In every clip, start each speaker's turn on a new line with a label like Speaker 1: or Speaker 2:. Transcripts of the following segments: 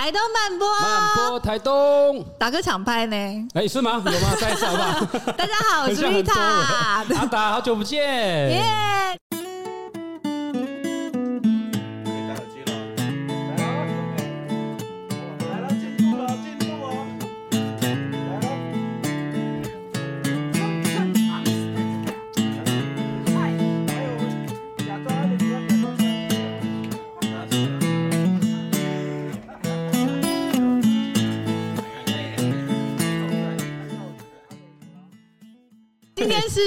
Speaker 1: 台东慢播，
Speaker 2: 慢播台东，
Speaker 1: 打个抢拍呢？
Speaker 2: 哎，是吗？有吗？再一次好不好？
Speaker 1: 大家好，我是丽塔，
Speaker 2: 阿达，好久不见，耶、yeah!。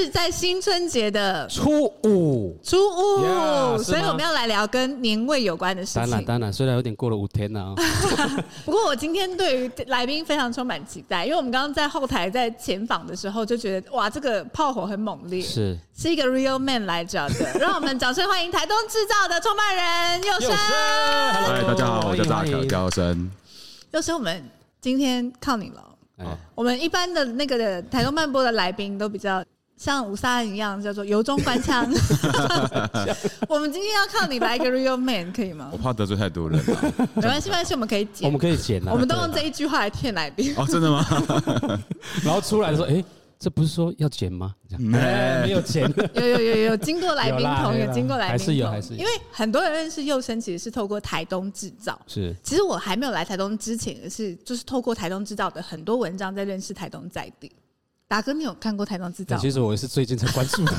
Speaker 1: 是在新春节的
Speaker 2: 初五，
Speaker 1: 初五，yeah, 所以我们要来聊跟年味有关的事情。当
Speaker 2: 然，当然，虽然有点过了五天了啊。
Speaker 1: 不过我今天对于来宾非常充满期待，因为我们刚刚在后台在前访的时候就觉得，哇，这个炮火很猛烈，
Speaker 2: 是
Speaker 1: 是一个 real man 来着的。让我们掌声欢迎台东制造的创办人祐升。
Speaker 3: 嗨，大家好，我叫大条刁生。
Speaker 1: 祐升，我们今天靠你了。
Speaker 2: 哎、
Speaker 1: 我们一般的那个的台东漫播的来宾都比较。像五三一样叫做由衷官腔，我们今天要靠你来一个 real man 可以吗？
Speaker 3: 我怕得罪太多人了，
Speaker 1: 没关系，没关系，我们可以剪，
Speaker 2: 我们可以剪，
Speaker 1: 我们都用这一句话来骗来宾。
Speaker 3: 哦，真的吗？
Speaker 2: 然后出来的时候，哎、欸，这不是说要剪吗？没，没有剪，
Speaker 1: 有有有有经过来宾同意，经过来宾
Speaker 2: 还是有，还是有。
Speaker 1: 因为很多人认识幼生，其实是透过台东制造。
Speaker 2: 是，
Speaker 1: 其实我还没有来台东之前，是就是透过台东制造的很多文章在认识台东在地。达哥，你有看过台东制造？
Speaker 2: 其实我是最近才关注的，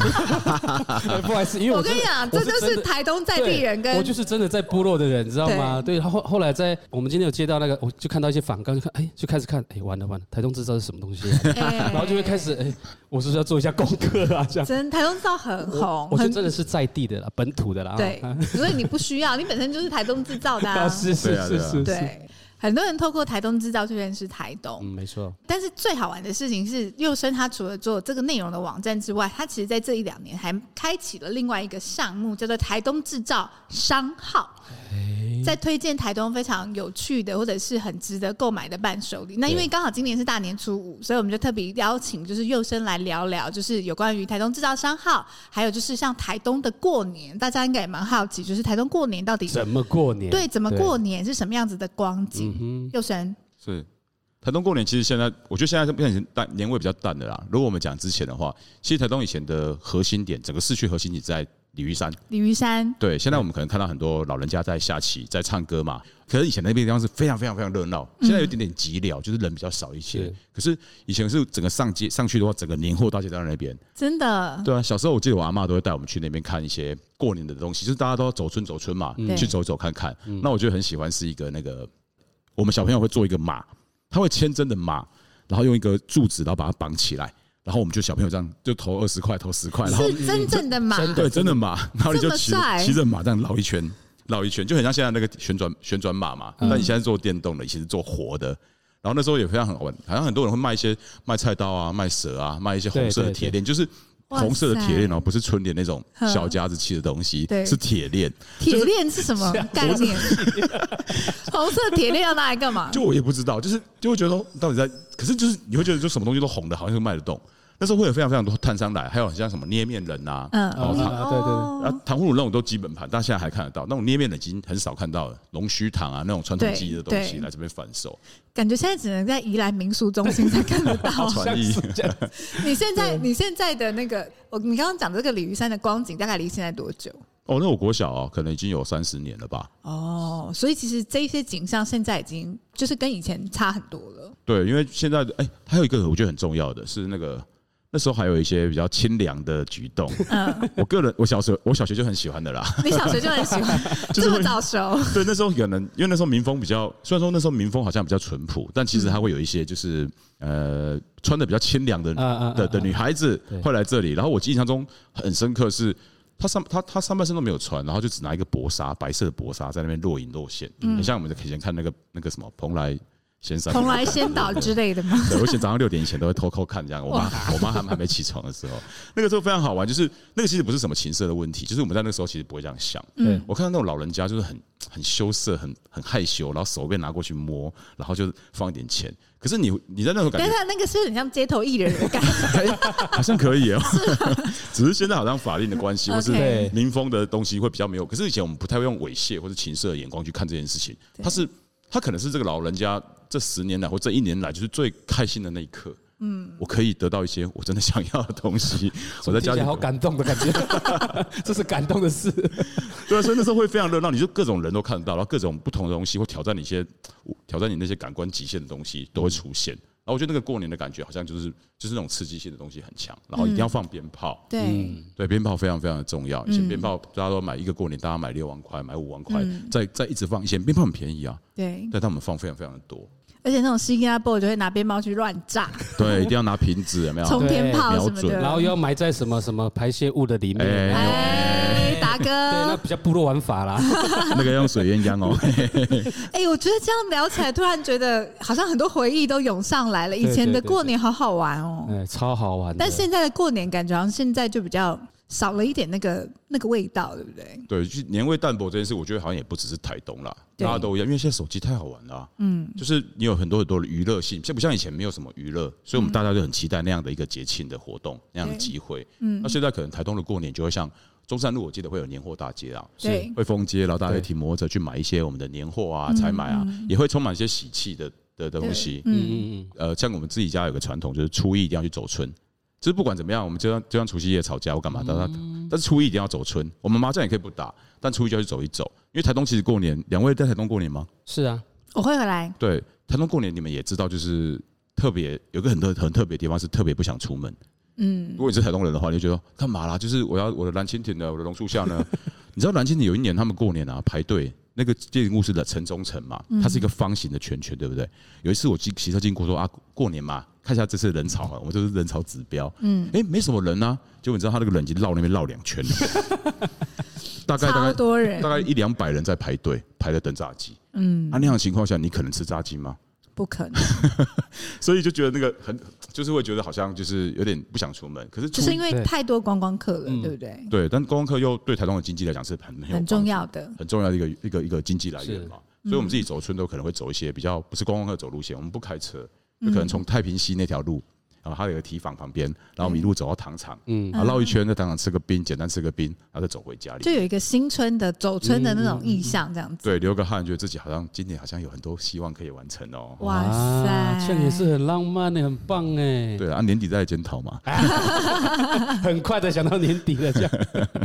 Speaker 2: 不好意思，因为我，
Speaker 1: 我跟你讲，这就是台东在地人跟
Speaker 2: 我就是真的在部落的人，你知道吗？对，后后来在我们今天有接到那个，我就看到一些访纲，就看哎，就开始看，哎，完了完了，台东制造是什么东西、啊？然后就会开始哎，我是不是要做一下功课啊？这样，
Speaker 1: 真台东制造很红，
Speaker 2: 我，我觉得真的是在地的啦，本土的啦。
Speaker 1: 对，所以你不需要，你本身就是台东制造的、啊，
Speaker 2: 是是是是，
Speaker 1: 对。很多人透过台东制造去认识台东，
Speaker 2: 嗯，没错。
Speaker 1: 但是最好玩的事情是，佑生他除了做这个内容的网站之外，他其实在这一两年还开启了另外一个项目，叫做台东制造商号。在推荐台东非常有趣的或者是很值得购买的伴手礼。那因为刚好今年是大年初五，所以我们就特别邀请就是佑生来聊聊，就是有关于台东制造商号，还有就是像台东的过年，大家应该也蛮好奇，就是台东过年到底
Speaker 2: 怎么过年？
Speaker 1: 对，怎么过年是什么样子的光景？祐升
Speaker 3: 是台东过年，其实现在我觉得现在是变成淡年味比较淡的啦。如果我们讲之前的话，其实台东以前的核心点，整个市区核心点在。鲤鱼山，
Speaker 1: 鲤鱼山，
Speaker 3: 对，现在我们可能看到很多老人家在下棋，在唱歌嘛。可是以前那边地方是非常非常非常热闹，现在有点点寂寥，就是人比较少一些。可是以前是整个上街上去的话，整个年货大街都在那边。
Speaker 1: 真的？
Speaker 3: 对啊，小时候我记得我阿妈都会带我们去那边看一些过年的东西，就是大家都要走村走村嘛，去走走看看。那我觉得很喜欢是一个那个，我们小朋友会做一个马，他会牵真的马，然后用一个柱子，然后把它绑起来。然后我们就小朋友这样就投二十块，投十块，然后
Speaker 1: 是真正的马，
Speaker 3: 对，真的马，然后你就骑骑着马这样绕一圈，绕一圈，就很像现在那个旋转旋转马嘛。但你现在做电动的，以前是做活的。然后那时候也非常好玩，好像很多人会卖一些卖菜刀啊，卖蛇啊，卖一些红色的铁链，就是红色的铁链哦，不是春联那种小家子气的东西，是铁链。
Speaker 1: 铁链是什么概念？红色铁链要拿来干嘛？
Speaker 3: 就我也不知道，就是就会觉得说到底在，可是就是你会觉得就什么东西都红的，好像就卖得动。那时候会有非常非常多摊商来，还有很像什么捏面人呐，嗯，然后糖，对对对，啊，糖葫芦那种都基本盘，但现在还看得到。那种捏面人已经很少看到了，龙须糖啊那种传统技艺的东西来这边贩售。
Speaker 1: 感觉现在只能在宜兰民俗中心才看得到。
Speaker 3: 传艺，
Speaker 1: 你现在你现在的那个，我你刚刚讲这个鲤鱼山的光景，大概离现在多久？
Speaker 3: 哦，那我国小哦，可能已经有三十年了吧。
Speaker 1: 哦，所以其实这些景象现在已经就是跟以前差很多了。
Speaker 3: 对，因为现在哎，还有一个我觉得很重要的是那个。那时候还有一些比较清凉的举动。嗯，我个人，我小时候，我小学就很喜欢的啦。
Speaker 1: 你小学就很喜欢，这么早熟？
Speaker 3: 对，那时候可能因为那时候民风比较，虽然说那时候民风好像比较淳朴，但其实它会有一些就是呃穿的比较清凉的的的女孩子会来这里。然后我印象中很深刻是，她上她她上半身都没有穿，然后就只拿一个薄纱，白色的薄纱在那边若隐若现，很像我们以前看那个那个什么蓬莱。
Speaker 1: 蓬莱仙岛之类的吗？
Speaker 3: 对，我以前早上六点以前都会偷偷看这样。我妈，我妈他们还没起床的时候，那个时候非常好玩。就是那个其实不是什么情色的问题，就是我们在那个时候其实不会这样想。嗯，我看到那种老人家就是很很羞涩，很很害羞，然后手被拿过去摸，然后就放一点钱。可是你你在那种感觉，
Speaker 1: 那个是不是很像街头艺人的感觉？
Speaker 3: 好像可以哦。只是现在好像法令的关系，或是民风的东西会比较没有。可是以前我们不太会用猥亵或是情色的眼光去看这件事情，它是。他可能是这个老人家这十年来或这一年来就是最开心的那一刻。嗯，我可以得到一些我真的想要的东西。我在家里
Speaker 2: 好感动的感觉，这是感动的事。
Speaker 3: 对啊，所以那时候会非常热闹，你就各种人都看得到，然后各种不同的东西会挑战你一些挑战你那些感官极限的东西都会出现。然后我觉得那个过年的感觉好像就是就是那种刺激性的东西很强，然后一定要放鞭炮。
Speaker 1: 对
Speaker 3: 对，鞭炮非常非常的重要。以前鞭炮大家都买一个过年，大家买六万块，买五万块，再再一直放。以前鞭炮很便宜啊，
Speaker 1: 对，
Speaker 3: 但他们放非常非常的多。
Speaker 1: 而且那种新加坡就会拿鞭炮去乱炸，
Speaker 3: 对，一定要拿瓶子，有没有？
Speaker 1: 冲天炮什么的，
Speaker 2: 然后又要埋在什么什么排泄物的里面。
Speaker 1: 哎，大哥，
Speaker 2: 对，那比较部落玩法啦。
Speaker 3: 那个用水鸳鸯哦。
Speaker 1: 哎，我觉得这样聊起来，突然觉得好像很多回忆都涌上来了。以前的过年好好玩哦，
Speaker 2: 哎，超好玩。
Speaker 1: 但现在的过年感觉好像现在就比较。少了一点那个那个味道，对不对？
Speaker 3: 对，就年味淡薄这件事，我觉得好像也不只是台东啦，大家都一样。因为现在手机太好玩了，嗯，就是你有很多很多的娱乐性，像不像以前没有什么娱乐，所以我们大家就很期待那样的一个节庆的活动，那样的机会。嗯，那现在可能台东的过年就会像中山路，我记得会有年货大街啊，
Speaker 1: 对，
Speaker 3: 会封街，然后大家会骑摩托车去买一些我们的年货啊、采买啊，也会充满一些喜气的的东西。嗯嗯嗯。呃，像我们自己家有个传统，就是初一一定要去走春。其实不管怎么样，我们就像就像除夕夜吵架，我干嘛？但但是初一一定要走春。我们麻将也可以不打，但初一就要去走一走。因为台东其实过年，两位在台东过年吗？
Speaker 2: 是啊，
Speaker 1: 我会回来。
Speaker 3: 对，台东过年你们也知道，就是特别有个很特很特别的地方，是特别不想出门。嗯，如果你是台东人的话，你就觉得干嘛啦？就是我要我的蓝蜻蜓的，我的榕树下呢？你知道蓝蜻蜓有一年他们过年啊排队。那个建筑物是的城中城嘛，它是一个方形的圈圈，对不对？有一次我骑骑车经过，说啊，过年嘛，看一下这次人潮啊，我们就是人潮指标。嗯，哎，没什么人啊，结果你知道他那个人已经绕那边绕两圈了，大概大概多人，大概一两百人在排队排着等炸鸡。嗯，啊那样的情况下，你可能吃炸鸡吗？
Speaker 1: 不可能，
Speaker 3: 所以就觉得那个很，就是会觉得好像就是有点不想出门。可是
Speaker 1: 就是因为太多观光客了，对不对？
Speaker 3: 对，但观光客又对台东的经济来讲是很
Speaker 1: 很重要的，
Speaker 3: 很重要的一个一个一个经济来源嘛。所以我们自己走村都可能会走一些比较不是观光客走路线，我们不开车，就可能从太平溪那条路。然后还有个提防旁边，然后我们一路走到糖厂，嗯，然后绕一圈在糖厂吃个冰，简单吃个冰，然后再走回家里，
Speaker 1: 就有一个新春的走春的那种意象，这样子。
Speaker 3: 对，流个汗，觉得自己好像今年好像有很多希望可以完成哦。
Speaker 1: 哇塞，
Speaker 2: 这样也是很浪漫的，很棒哎。
Speaker 3: 对啊，年底再来检讨嘛。
Speaker 2: 很快的想到年底了，这样。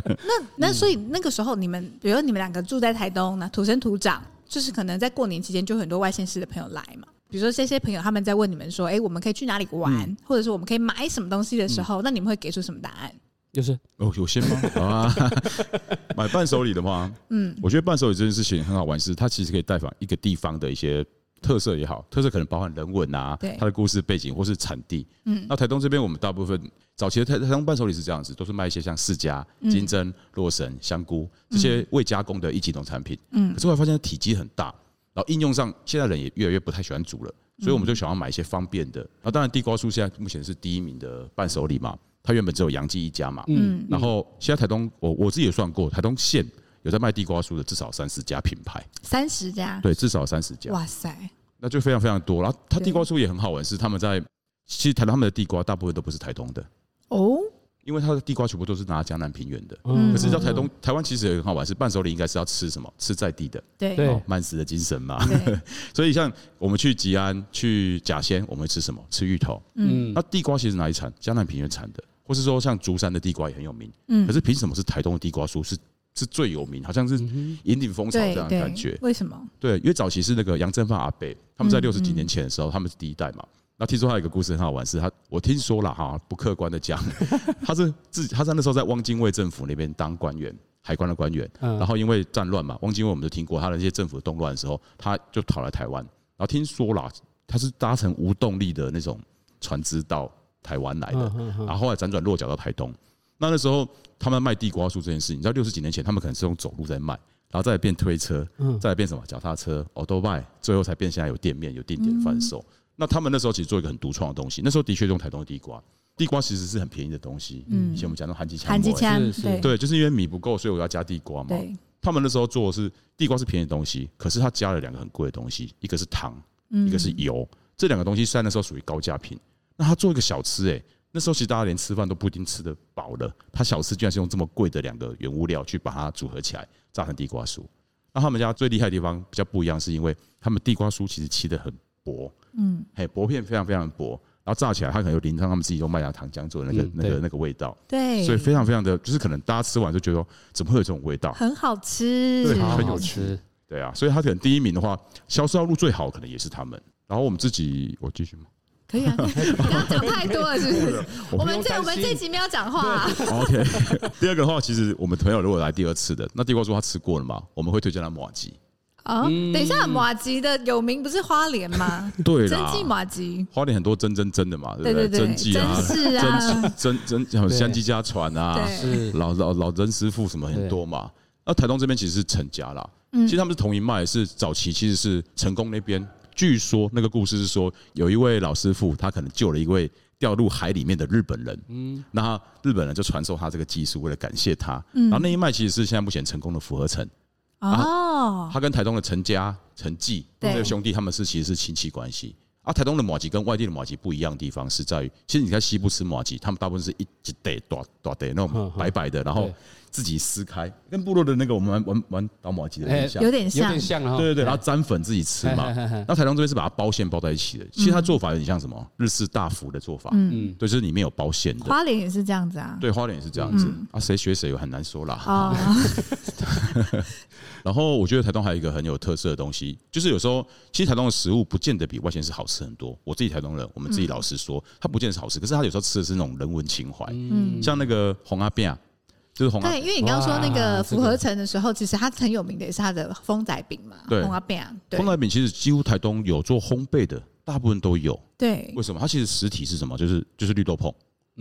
Speaker 1: 那那所以那个时候，你们比如你们两个住在台东，那土生土长，就是可能在过年期间就很多外县市的朋友来嘛。比如说这些朋友他们在问你们说，哎，我们可以去哪里玩，嗯、或者说我们可以买什么东西的时候，嗯、那你们会给出什么答案？
Speaker 2: 就是
Speaker 3: 哦，有些吗？啊，买伴手礼的话，嗯，我觉得伴手礼这件事情很好玩，是它其实可以代表一个地方的一些特色也好，特色可能包含人文啊，对，它的故事背景或是产地。嗯，那台东这边我们大部分早期的台台东伴手礼是这样子，都是卖一些像释迦、金针、洛神、香菇这些未加工的一级农产品。嗯，可是我发现体积很大。然后应用上，现在人也越来越不太喜欢煮了，所以我们就想要买一些方便的。啊，当然地瓜酥现在目前是第一名的伴手礼嘛，它原本只有杨记一家嘛。嗯。然后现在台东，我我自己也算过，台东县有在卖地瓜酥的至少三十家品牌。
Speaker 1: 三十家。
Speaker 3: 对，至少三十家。
Speaker 1: 哇塞！
Speaker 3: 那就非常非常多。然后它地瓜酥也很好玩，是他们在其实台东他们的地瓜大部分都不是台东的。哦。因为它的地瓜全部都是拿江南平原的，可是到台东、台湾其实也很好玩，是伴手礼应该是要吃什么？吃在地的，
Speaker 1: 对，
Speaker 3: 慢食的精神嘛。所以像我们去吉安、去甲仙，我们会吃什么？吃芋头。嗯，那地瓜其实哪里产？江南平原产的，或是说像竹山的地瓜也很有名。嗯，可是凭什么是台东的地瓜酥是是最有名？好像是引领风潮这样的感觉。
Speaker 1: 为什么？
Speaker 3: 对，因为早期是那个杨振发阿伯，他们在六十几年前的时候，他们是第一代嘛。那听说他有一个故事很好玩，是他我听说了哈，不客观的讲，他是自己他在那时候在汪精卫政府那边当官员，海关的官员，然后因为战乱嘛，汪精卫我们都听过，他的那些政府动乱的时候，他就逃来台湾，然后听说了他是搭乘无动力的那种船只到台湾来的，然后后来辗转落脚到台东。那那时候他们卖地瓜酥这件事，你知道六十几年前他们可能是用走路在卖，然后再来变推车，再来变什么脚踏车、欧兜拜，最后才变现在有店面有定点贩售。那他们那时候其实做一个很独创的东西，那时候的确用台东的地瓜，地瓜其实是很便宜的东西。嗯，以前我们讲的韩吉枪，
Speaker 1: 韩吉枪，
Speaker 3: 对，就是因为米不够，所以我要加地瓜嘛。他们那时候做的是地瓜是便宜的东西，可是他加了两个很贵的东西，一个是糖，一个是油，这两个东西虽然那时候属于高价品。那他做一个小吃，哎，那时候其实大家连吃饭都不一定吃得饱了，他小吃居然是用这么贵的两个原物料去把它组合起来，榨成地瓜酥。那他们家最厉害的地方比较不一样，是因为他们地瓜酥其实切的很薄，嗯，嘿，薄片非常非常薄，然后炸起来它可能有淋上他们自己用麦芽糖浆做的那个那个那个味道，
Speaker 1: 对，
Speaker 3: 所以非常非常的，就是可能大家吃完就觉得怎么会有这种味道，
Speaker 1: 很好吃，
Speaker 3: 对，很有趣，对啊，所以它可能第一名的话，销售路最好可能也是他们。然后我们自己，我继续吗？
Speaker 1: 可以啊，不要讲太多了，是不是？我们这我们这集没有讲话啊。
Speaker 3: OK，第二个的话，其实我们朋友如果来第二次的，那地瓜说他吃过了嘛？我们会推荐他麻糬。
Speaker 1: 哦，等一下，马吉的有名不是花莲吗？
Speaker 3: 对
Speaker 1: 啦，真记马吉，
Speaker 3: 花莲很多真真真的嘛，对不对？真记啊，真真真有香鸡家传啊，是。老老老曾师傅什么很多嘛。那台东这边其实是陈家啦，其实他们是同一脉，是早期其实是成功那边。据说那个故事是说，有一位老师傅，他可能救了一位掉入海里面的日本人，嗯，那日本人就传授他这个技术，为了感谢他，然后那一脉其实是现在目前成功的符合成，哦，他跟台东的陈家、陈记这个兄弟，他们是其实是亲戚关系。啊，台东的马吉跟外地的马吉不一样的地方是在于，其实你在西部吃马吉，他们大部分是一一袋大大袋那种白白的，然后。自己撕开，跟部落的那个我们玩玩玩捣马吉的很像，
Speaker 1: 有点像，
Speaker 2: 有点像，
Speaker 3: 对对对，然后沾粉自己吃嘛。那台东这边是把它包馅包在一起的，其实它做法有点像什么？日式大福的做法，嗯，对，就是里面有包馅的。
Speaker 1: 花莲也是这样子啊，
Speaker 3: 对，花莲也是这样子。啊，谁学谁很难说啦。然后我觉得台东还有一个很有特色的东西，就是有时候其实台东的食物不见得比外县市好吃很多。我自己台东人，我们自己老实说，它不见得是好吃，可是它有时候吃的是那种人文情怀，嗯，像那个红阿扁。就是红
Speaker 1: 对，因为你刚刚说那个符合城的时候，其实它很有名的也是它的风仔饼嘛。对，红阿饼。
Speaker 3: 风仔饼其实几乎台东有做烘焙的，大部分都有。
Speaker 1: 对，
Speaker 3: 为什么？它其实实体是什么？就是就是绿豆椪，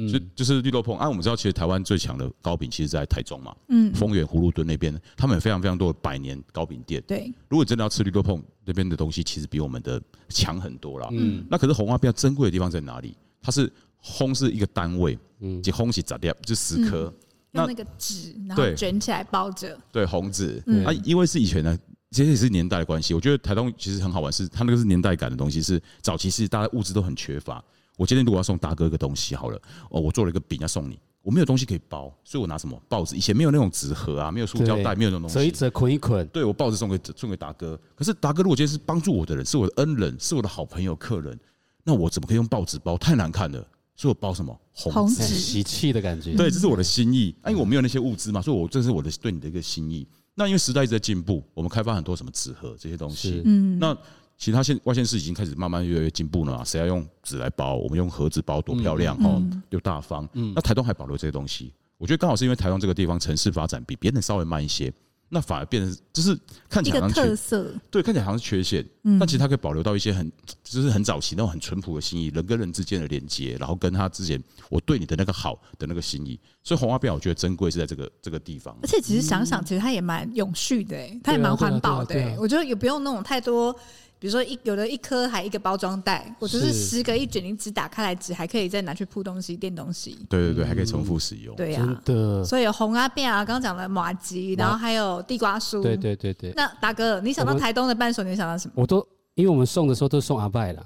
Speaker 3: 就就是绿豆椪。啊，我们知道，其实台湾最强的糕饼，其实在台中嘛。嗯。丰原葫芦墩那边，他们有非常非常多的百年糕饼店。对。如果真的要吃绿豆椪那边的东西，其实比我们的强很多啦。嗯。那可是红花比较珍贵的地方在哪里？它是烘是一个单位，嗯，就烘起咋掉，就十颗。
Speaker 1: 用那个纸，然后卷起来包着。
Speaker 3: 对，红纸。啊，因为是以前呢，其实也是年代的关系。我觉得台东其实很好玩，是它那个是年代感的东西。是早期是大家物资都很缺乏。我今天如果要送大哥一个东西，好了，哦，我做了一个饼要送你，我没有东西可以包，所以我拿什么报纸？以前没有那种纸盒啊，没有塑胶袋，没有那种东西，
Speaker 2: 折一折，捆一捆。
Speaker 3: 对，我报纸送给送给大哥。可是大哥如果今天是帮助我的人，是我的恩人，是我的好朋友、客人，那我怎么可以用报纸包？太难看了。所以我包什么红纸
Speaker 1: 纸
Speaker 2: 喜气的感觉，
Speaker 3: 对，这是我的心意。啊，因为我没有那些物资嘛，所以我这是我的对你的一个心意。那因为时代一直在进步，我们开发很多什么纸盒这些东西。嗯，那其他现外县市已经开始慢慢越来越进步了嘛？谁要用纸来包？我们用盒子包，多漂亮哦，又大方。嗯，那台东还保留这些东西，我觉得刚好是因为台东这个地方城市发展比别人稍微慢一些。那反而变成就是看起来好像
Speaker 1: 特色，
Speaker 3: 对，看起来好像是缺陷，但其实它可以保留到一些很就是很早期那种很淳朴的心意，人跟人之间的连接，然后跟他之前我对你的那个好的那个心意，所以红花辫我觉得珍贵是在这个这个地方。
Speaker 1: 而且其实想想，其实它也蛮永续的，它也蛮环保的，我觉得也不用那种太多。比如说一有的一颗还一个包装袋，我就是十个一卷，你纸打开来纸还可以再拿去铺东西垫东西。
Speaker 3: 对对对，还可以重复使用。
Speaker 1: 对呀，所以有红阿扁啊，刚刚讲了麻吉，然后还有地瓜酥。
Speaker 2: 对对对对。
Speaker 1: 那大哥，你想到台东的伴手，你想到什么？
Speaker 2: 我都因为我们送的时候都送阿拜了。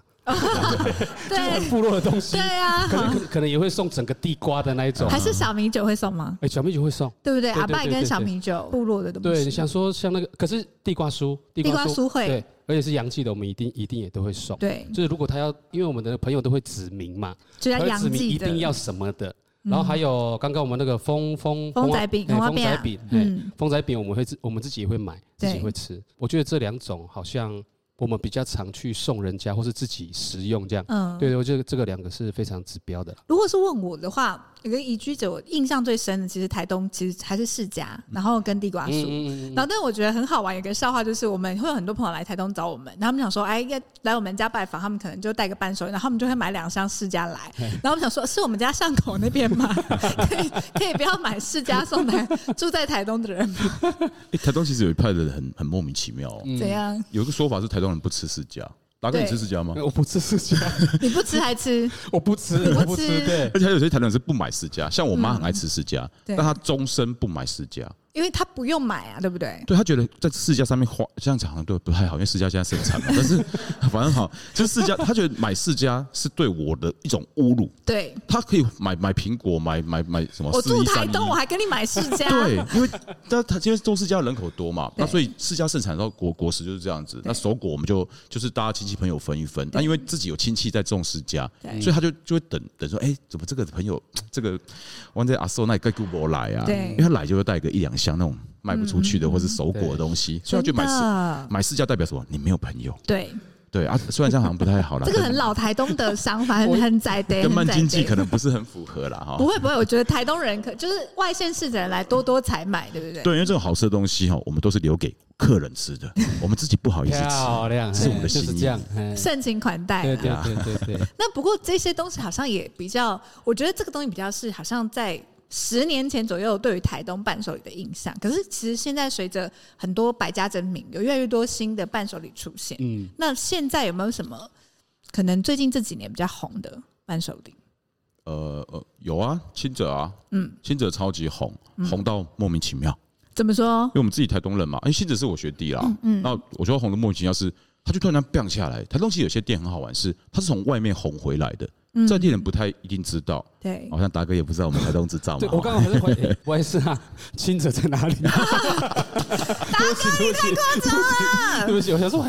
Speaker 2: 对，部落的东西。
Speaker 1: 对啊，
Speaker 2: 可能可能也会送整个地瓜的那一种。
Speaker 1: 还是小米酒会送吗？
Speaker 2: 哎，小米酒会送，
Speaker 1: 对不对？阿拜跟小米酒，部落的东西。
Speaker 2: 对，你想说像那个，可是地瓜酥，
Speaker 1: 地瓜酥会，
Speaker 2: 对，而且是阳气的，我们一定一定也都会送。对，就是如果他要，因为我们的朋友都会指明嘛，
Speaker 1: 就要阳气
Speaker 2: 一定要什么的。然后还有刚刚我们那个风风
Speaker 1: 风仔饼、
Speaker 2: 风仔饼，嗯，风仔饼我们会自我们自己也会买，自己会吃。我觉得这两种好像。我们比较常去送人家，或是自己食用这样。嗯，对，我觉得这个两个是非常指标的。
Speaker 1: 如果是问我的话，有个移居者，我印象最深的，其实台东其实还是世家，然后跟地瓜酥。然后，但我觉得很好玩，有个笑话就是，我们会有很多朋友来台东找我们，然后他们想说，哎，要来我们家拜访，他们可能就带个伴手，然后他们就会买两箱世家来。然后我们想说，是我们家巷口那边吗？可以可以不要买世家送来住在台东的人吗？
Speaker 3: 哎，台东其实有一派的人很很莫名其妙。
Speaker 1: 怎样？
Speaker 3: 有一个说法是台东人不吃释迦。大哥，你吃释迦吗？
Speaker 2: 我不吃释迦。
Speaker 1: 你不吃还吃？
Speaker 2: 我不吃，我不吃。对，
Speaker 3: 而且还有些台湾人是不买释迦，像我妈很爱吃释迦，但她终身不买释迦。
Speaker 1: 因为他不用买啊，对不对？
Speaker 3: 对他觉得在市价上面花这样讲好像对不太好，因为市价现在盛产嘛。但是反正好，就是市价，他觉得买市价是对我的一种侮辱。
Speaker 1: 对，
Speaker 3: 他可以买买苹果，买买买什么？
Speaker 1: 我住台东，我还跟你买市价。
Speaker 3: 对，因为但他因为做市家人口多嘛，那所以市价盛产到果果实就是这样子。那熟果我们就就是大家亲戚朋友分一分。那因为自己有亲戚在种世家，所以他就就会等等说，哎，怎么这个朋友这个我在阿寿那里该给我来啊？对，因为他来就会带个一两。像那种卖不出去的或是熟果的东西，所以要去买市买市价代表什么？你没有朋友。
Speaker 1: 对
Speaker 3: 对啊，虽然这样好像不太好了。
Speaker 1: 这个很老台东的想法，很很在地，
Speaker 3: 跟慢经济可能不是很符合了哈。
Speaker 1: 不会不会，我觉得台东人可就是外县市的人来多多采买，对不对？
Speaker 3: 对，因为这种好吃的东西哈，我们都是留给客人吃的，我们自己不好意思吃。漂亮，是我们的心意，
Speaker 1: 盛情款待。
Speaker 2: 对对对对对。
Speaker 1: 那不过这些东西好像也比较，我觉得这个东西比较是好像在。十年前左右，对于台东伴手礼的印象，可是其实现在随着很多百家争鸣，有越来越多新的伴手礼出现。嗯，那现在有没有什么可能最近这几年比较红的伴手礼？
Speaker 3: 呃呃，有啊，亲者啊，嗯，亲者超级红，红到莫名其妙。
Speaker 1: 怎么说？因
Speaker 3: 为我们自己台东人嘛，哎，轻者是我学弟啦。嗯，嗯，那我觉得红的莫名其妙是，他就突然间变下来。台东其实有些店很好玩，是它是从外面红回来的。在地人不太一定知道，对，好像达哥也不知道我们台东制造嘛。
Speaker 2: 我刚刚还在怀疑，不好意思啊，清者在哪里？
Speaker 1: 达哥你太夸张了，
Speaker 2: 对不起，我想说，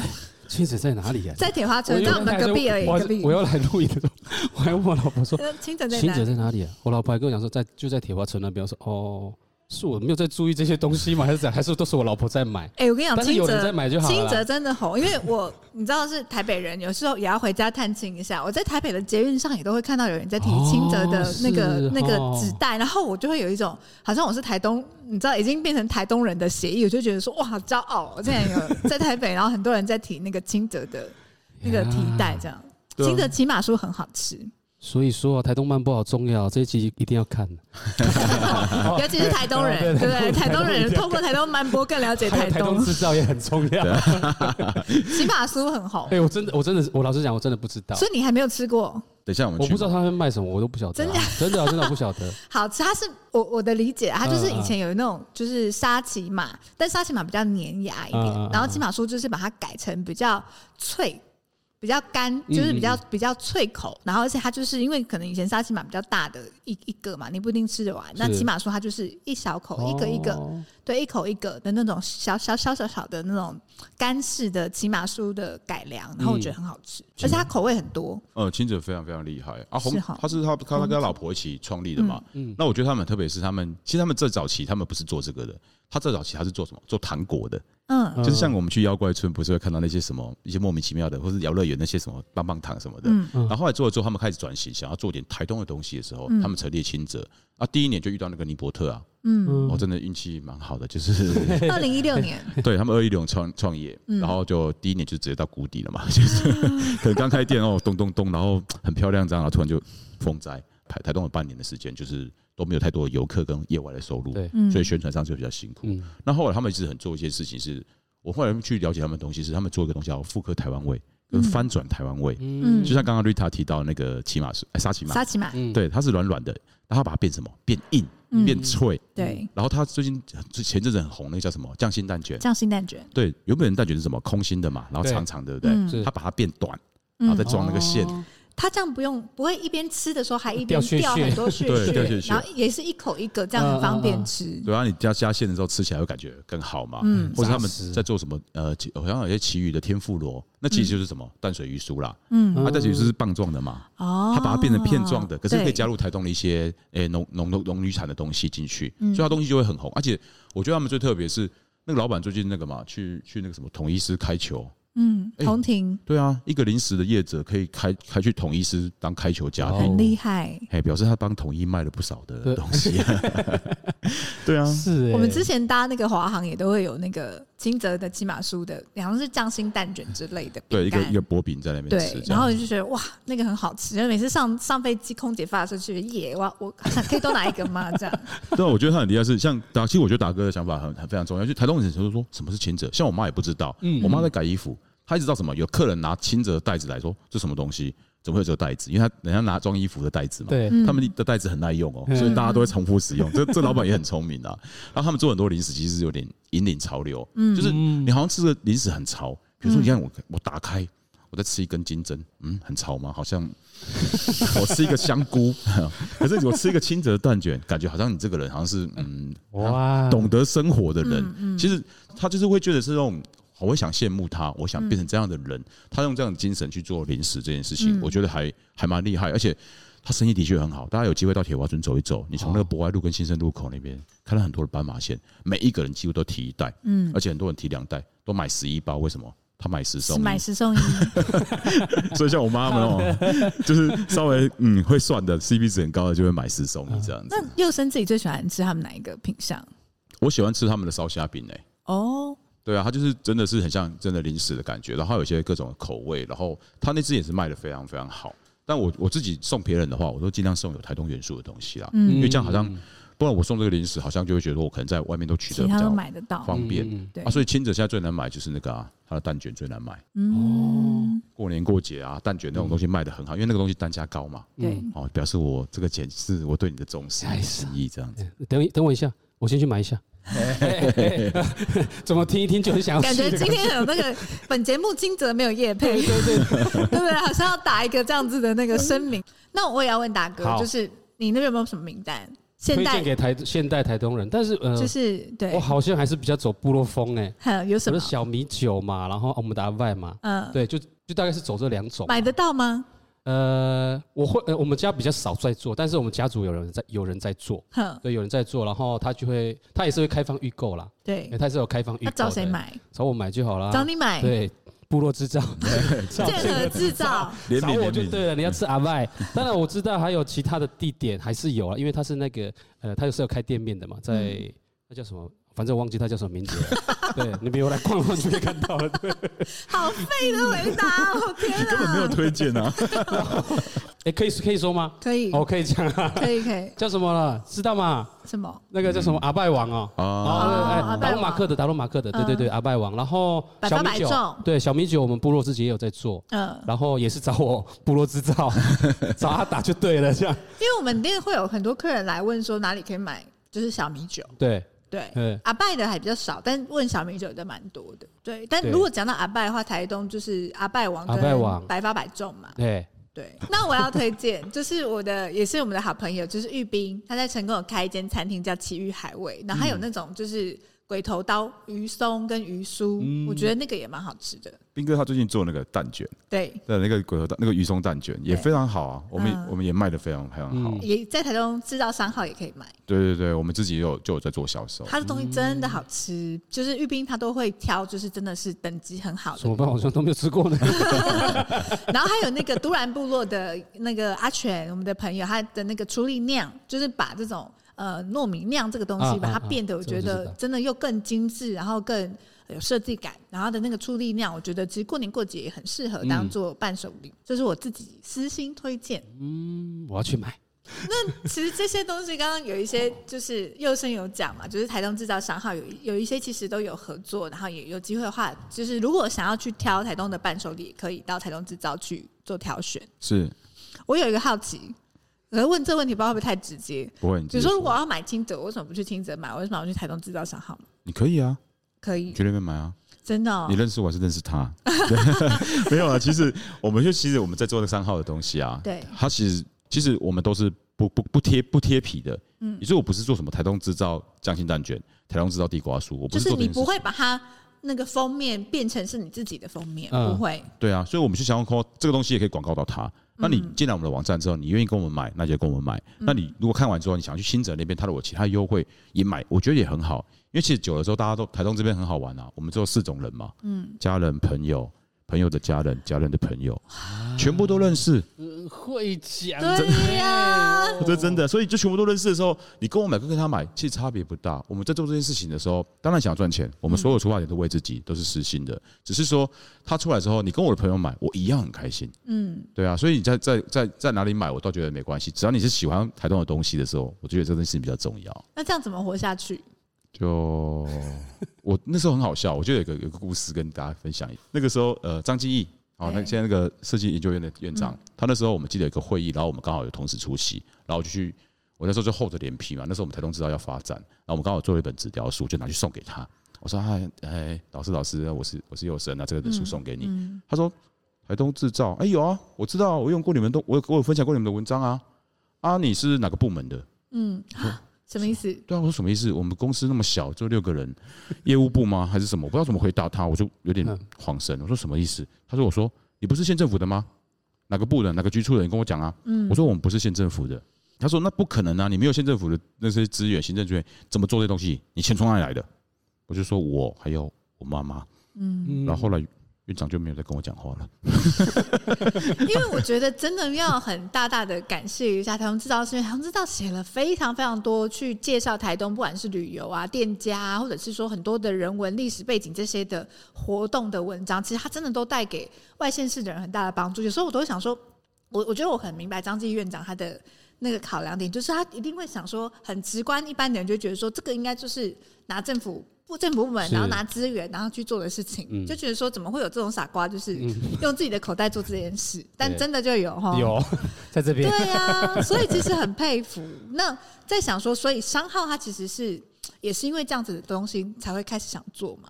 Speaker 2: 清者在哪里呀？
Speaker 1: 在铁花村，在我们隔壁而已。隔壁。
Speaker 2: 我要来录影的时候，我还问我老婆说，清者在轻者在哪里啊？我老婆还跟我讲说，在就在铁花村那边。我说哦。是我没有在注意这些东西吗？还是怎样？还是都是我老婆在买？
Speaker 1: 哎，我跟你讲，
Speaker 2: 轻者在买就好了。
Speaker 1: 轻者真的红，因为我 你知道是台北人，有时候也要回家探亲一下。我在台北的捷运上也都会看到有人在提清泽的那个那个纸袋，然后我就会有一种好像我是台东，你知道已经变成台东人的协议，我就觉得说哇，好骄傲！我现在有在台北，然后很多人在提那个清泽的那个 提袋，这样轻者骑马酥很好吃。
Speaker 2: 所以说啊，台东漫步好重要，这一集一定要看。
Speaker 1: 尤其是台东人，对不对？台东人透过台东漫步更了解台东。
Speaker 2: 台东制造也很重要。
Speaker 1: 骑马酥很好。
Speaker 2: 哎，我真的，我真的，我老实讲，我真的不知道。
Speaker 1: 所以你还没有吃过？
Speaker 3: 等一下，我们
Speaker 2: 我不知道他会卖什么，我都不晓得。真的，真的，真的不晓得。
Speaker 1: 好吃，它是我我的理解，它就是以前有那种就是沙琪玛，但沙琪玛比较粘牙一点，然后骑马酥就是把它改成比较脆。比较干，就是比较比较脆口，然后而且它就是因为可能以前沙琪玛比较大的一一个嘛，你不一定吃得完。那起码说它就是一小口，一个一个，对，一口一个的那种小小小小小的那种干式的骑马酥的改良，然后我觉得很好吃，而且它口味很多。呃，
Speaker 3: 清者非常非常厉害啊，红他是他他跟他老婆一起创立的嘛，嗯，那我觉得他们特别是他们，其实他们最早期他们不是做这个的，他最早期他是做什么？做糖果的。嗯，就是像我们去妖怪村，不是会看到那些什么一些莫名其妙的，或是游乐园那些什么棒棒糖什么的。嗯，然后后来做了之后，他们开始转型，想要做点台东的东西的时候，他们成立清者啊。第一年就遇到那个尼伯特啊，嗯，我真的运气蛮好的，就是
Speaker 1: 二零一六年，
Speaker 3: 对他们二一六创创业，然后就第一年就直接到谷底了嘛，就是可能刚开店哦，咚咚咚，然后很漂亮这样，然后突然就风灾，台台东有半年的时间就是。都没有太多的游客跟业外的收入，对，所以宣传上就比较辛苦。嗯，那后来他们一直很做一些事情，是我后来去了解他们的东西，是他们做一个东西叫复刻台湾味跟翻转台湾味。嗯，就像刚刚 Rita 提到那个骑马是哎沙琪玛，
Speaker 1: 沙琪玛，
Speaker 3: 对，它是软软的，然后把它变什么？变硬，变脆。对，然后他最近前阵子很红，那个叫什么？匠心蛋卷。
Speaker 1: 匠心蛋卷。
Speaker 3: 对，原本人蛋卷是什么？空心的嘛，然后长长的，对不对？他把它变短，然后再装那个馅。
Speaker 1: 它这样不用，不会一边吃的时候还一边掉很多屑屑，然后也是一口一个，这样很方便吃。
Speaker 3: 对啊，你加加馅的时候吃起来会感觉更好嘛。嗯，或者他们在做什么？呃，好像有些奇鱼的天妇罗，那其实就是什么淡水鱼酥啦。嗯，它淡水鱼酥是棒状的嘛。哦，它把它变成片状的，可是可以加入台东的一些诶农农农农渔产的东西进去，所以它东西就会很红。而且我觉得他们最特别是那个老板最近那个嘛，去去那个什么统一师开球。
Speaker 1: 嗯，同庭
Speaker 3: 对啊，一个临时的业者可以开开去统一狮当开球嘉宾，很
Speaker 1: 厉害。
Speaker 3: 哎，表示他帮统一卖了不少的东西。对啊，
Speaker 2: 是。
Speaker 1: 我们之前搭那个华航也都会有那个金泽的鸡马酥的，好像是匠心蛋卷之类的。
Speaker 3: 对，一个一个薄饼在那边吃。
Speaker 1: 然后就觉得哇，那个很好吃。因为每次上上飞机，空姐发的时候去耶，哇我 可以多拿一个吗？这样。
Speaker 3: 对，我觉得他很厉害，是像达，其实我觉得达哥的想法很很非常重要。就台东人就说什么是轻者，像我妈也不知道。嗯，我妈在改衣服。他一直知道什么？有客人拿轻者的袋子来说，这什么东西？怎么会有这个袋子？因为他人家拿装衣服的袋子嘛，
Speaker 2: 对，
Speaker 3: 他们的袋子很耐用哦，所以大家都会重复使用。这这 老板也很聪明啊。然后他们做很多零食，其实有点引领潮流，就是你好像吃的零食很潮，比如说你看我我打开。我在吃一根金针，嗯，很潮吗？好像 我吃一个香菇，可是我吃一个清泽蛋卷，感觉好像你这个人好像是嗯，哇，懂得生活的人。其实他就是会觉得是那种，我会想羡慕他，我想变成这样的人。他用这样的精神去做零食这件事情，我觉得还还蛮厉害。而且他生意的确很好。大家有机会到铁花村走一走，你从那个博爱路跟新生路口那边看到很多的斑马线，每一个人几乎都提一袋，嗯，而且很多人提两袋，都买十一包。为什么？他买十送一，
Speaker 1: 买十送一，
Speaker 3: 所以像我妈们哦，就是稍微嗯会算的，CP 值很高的就会买十送一这样子。
Speaker 1: 那幼生自己最喜欢吃他们哪一个品相？
Speaker 3: 我喜欢吃他们的烧虾饼诶。哦，对啊，它就是真的是很像真的零食的感觉，然后有些各种口味，然后他那只也是卖的非常非常好。但我我自己送别人的话，我都尽量送有台东元素的东西啦，因为这样好像。不然我送这个零食，好像就会觉得我可能在外面都取得比较方便。啊，所以清者现在最难买就是那个啊，它的蛋卷最难买。哦，过年过节啊，蛋卷那种东西卖的很好，因为那个东西单价高嘛。对，哦，表示我这个钱是我对你的重视、心意这样子。
Speaker 2: 等等我一下，我先去买一下。怎么听一听就很想要？
Speaker 1: 感觉今天有那个本节目金泽没有夜配，对对对，对不对？好像要打一个这样子的那个声明。那我也要问大哥，就是你那边有没有什么名单？
Speaker 2: 推荐给台现代台东人，但是呃，
Speaker 1: 就是对，
Speaker 2: 我好像还是比较走部落风哎、
Speaker 1: 欸。有什么？
Speaker 2: 小米酒嘛，然后我们的阿外嘛，嗯，对，就就大概是走这两种。
Speaker 1: 买得到吗？
Speaker 2: 呃，我会呃，我们家比较少在做，但是我们家族有人在，有人在做，对，有人在做，然后他就会，他也是会开放预购啦，对，他是有开放预购。他
Speaker 1: 找谁买？
Speaker 2: 找我买就好啦。
Speaker 1: 找你买？
Speaker 2: 对。部落制造，
Speaker 1: 建和制造，
Speaker 2: 找我就对了。你要吃阿麦，当然我知道还有其他的地点还是有啊，因为他是那个呃，他有是有开店面的嘛，在那叫什么？反正我忘记他叫什么名字了。对，你比如来逛逛就可以看到了。对，
Speaker 1: 好废的回答，我天啊！
Speaker 3: 根本没有推荐啊。
Speaker 2: 哎，可以可以说吗？
Speaker 1: 可以，
Speaker 2: 哦，可以讲啊。
Speaker 1: 可以可以。
Speaker 2: 叫什么了？知道吗？
Speaker 1: 什么？
Speaker 2: 那个叫什么？阿拜王哦。啊。达鲁马克的，达鲁马克的，对对对，阿拜王。然后小米酒，对小米酒，我们部落自己也有在做。嗯。然后也是找我部落制造，找他打就对了，这样。
Speaker 1: 因为我们店会有很多客人来问说哪里可以买，就是小米酒。
Speaker 2: 对。
Speaker 1: 对，阿拜的还比较少，但问小米酒的蛮多的。对，但如果讲到阿拜的话，台东就是阿拜王跟百发百中嘛。对对，那我要推荐，就是我的也是我们的好朋友，就是玉斌，他在成功有开一间餐厅叫奇遇海味，然后还有那种就是鬼头刀鱼松跟鱼酥，我觉得那个也蛮好吃的。
Speaker 3: 斌哥他最近做那个蛋卷，
Speaker 1: 对，
Speaker 3: 的那个鬼头蛋那个鱼松蛋卷也非常好啊，我们我们也卖的非常非常好，
Speaker 1: 也在台中制造商号也可以买。
Speaker 3: 对对对，我们自己有就有在做销售。
Speaker 1: 他的东西真的好吃，就是玉斌他都会挑，就是真的是等级很好的。
Speaker 2: 怎么办？好像都没有吃过呢。
Speaker 1: 然后还有那个都兰部落的那个阿全，我们的朋友，他的那个处理酿，就是把这种呃糯米酿这个东西，把它变得我觉得真的又更精致，然后更。有设计感，然后的那个处理酿，我觉得其实过年过节也很适合当做伴手礼，这、嗯、是我自己私心推荐。
Speaker 2: 嗯，我要去买。
Speaker 1: 那其实这些东西刚刚有一些就是幼生有讲嘛，就是台东制造商号有有一些其实都有合作，然后也有机会的话，就是如果想要去挑台东的伴手礼，可以到台东制造去做挑选。
Speaker 3: 是，
Speaker 1: 我有一个好奇，可是问这个问题不知道会不会太直接？
Speaker 3: 不会。
Speaker 1: 比如说我要买清泽，我为什么不去清泽买？我为什么要去台东制造商号？
Speaker 3: 你可以啊。
Speaker 1: 可以，
Speaker 3: 去那边买啊！
Speaker 1: 真的、哦，
Speaker 3: 你认识我还是认识他？没有啊，其实我们就其实我们在做那三号的东西啊。对，他其实其实我们都是不不不贴不贴皮的。嗯，你说我不是做什么台东制造酱心蛋卷，台东制造地瓜酥，我不是做。
Speaker 1: 就是你不会把它那个封面变成是你自己的封面，嗯、不会。
Speaker 3: 对啊，所以我们就想要说，这个东西也可以广告到他。那你进来我们的网站之后，你愿意跟我们买，那就跟我们买。那你如果看完之后，你想去新泽那边，他有其他优惠也买，我觉得也很好。因为其实久了之后，大家都台东这边很好玩啊。我们只有四种人嘛，嗯，家人、朋友、朋友的家人、家人的朋友，全部都认识。
Speaker 2: 会讲，
Speaker 1: 对呀，
Speaker 3: 这 真的。所以就全部都认识的时候，你跟我买跟跟他买，其实差别不大。我们在做这件事情的时候，当然想要赚钱。我们所有出发点都为自己，都是私心的。只是说他出来之后，你跟我的朋友买，我一样很开心。嗯，对啊。所以你在在在在哪里买，我倒觉得没关系。只要你是喜欢台东的东西的时候，我觉得这件事情比较重要。
Speaker 1: 那这样怎么活下去？
Speaker 3: 就我那时候很好笑，我觉得有个有个故事跟大家分享。那个时候，呃，张基义，哦，那现在那个设计研究院的院长，他那时候我们记得有个会议，然后我们刚好有同时出席，然后我就去，我那时候就厚着脸皮嘛，那时候我们台东知道要发展，然后我们刚好做了一本纸条书，就拿去送给他。我说：“哎哎，老师老师，我是我是佑生，那这个本书送给你。”他说：“台东制造，哎有啊，我知道，我用过你们都，我我有分享过你们的文章啊。啊，你是哪个部门的？嗯，
Speaker 1: 什么意思？
Speaker 3: 对啊，我说什么意思？我们公司那么小，就六个人，业务部吗？还是什么？我不知道怎么回答他，我就有点恍神。我说什么意思？他说：我说。”你不是县政府的吗？哪个部的？哪个局处的？你跟我讲啊。嗯，我说我们不是县政府的。他说那不可能啊，你没有县政府的那些资源、行政资源，怎么做这东西？你钱从哪里来的？我就说我还有我妈妈。嗯，然后后来。院长就没有再跟我讲话了，
Speaker 1: 因为我觉得真的要很大大的感谢一下台东制造，是因为台东制造写了非常非常多去介绍台东，不管是旅游啊、店家啊，或者是说很多的人文历史背景这些的活动的文章，其实他真的都带给外县市的人很大的帮助。有时候我都想说，我我觉得我很明白张继院长他的那个考量点，就是他一定会想说，很直观，一般的人就觉得说，这个应该就是拿政府。政府部门，然后拿资源，然后去做的事情，嗯、就觉得说怎么会有这种傻瓜，就是 用自己的口袋做这件事，嗯、但真的就有哈，
Speaker 2: 有在这边，
Speaker 1: 对呀、啊，所以其实很佩服。那在想说，所以商号它其实是也是因为这样子的东西才会开始想做嘛。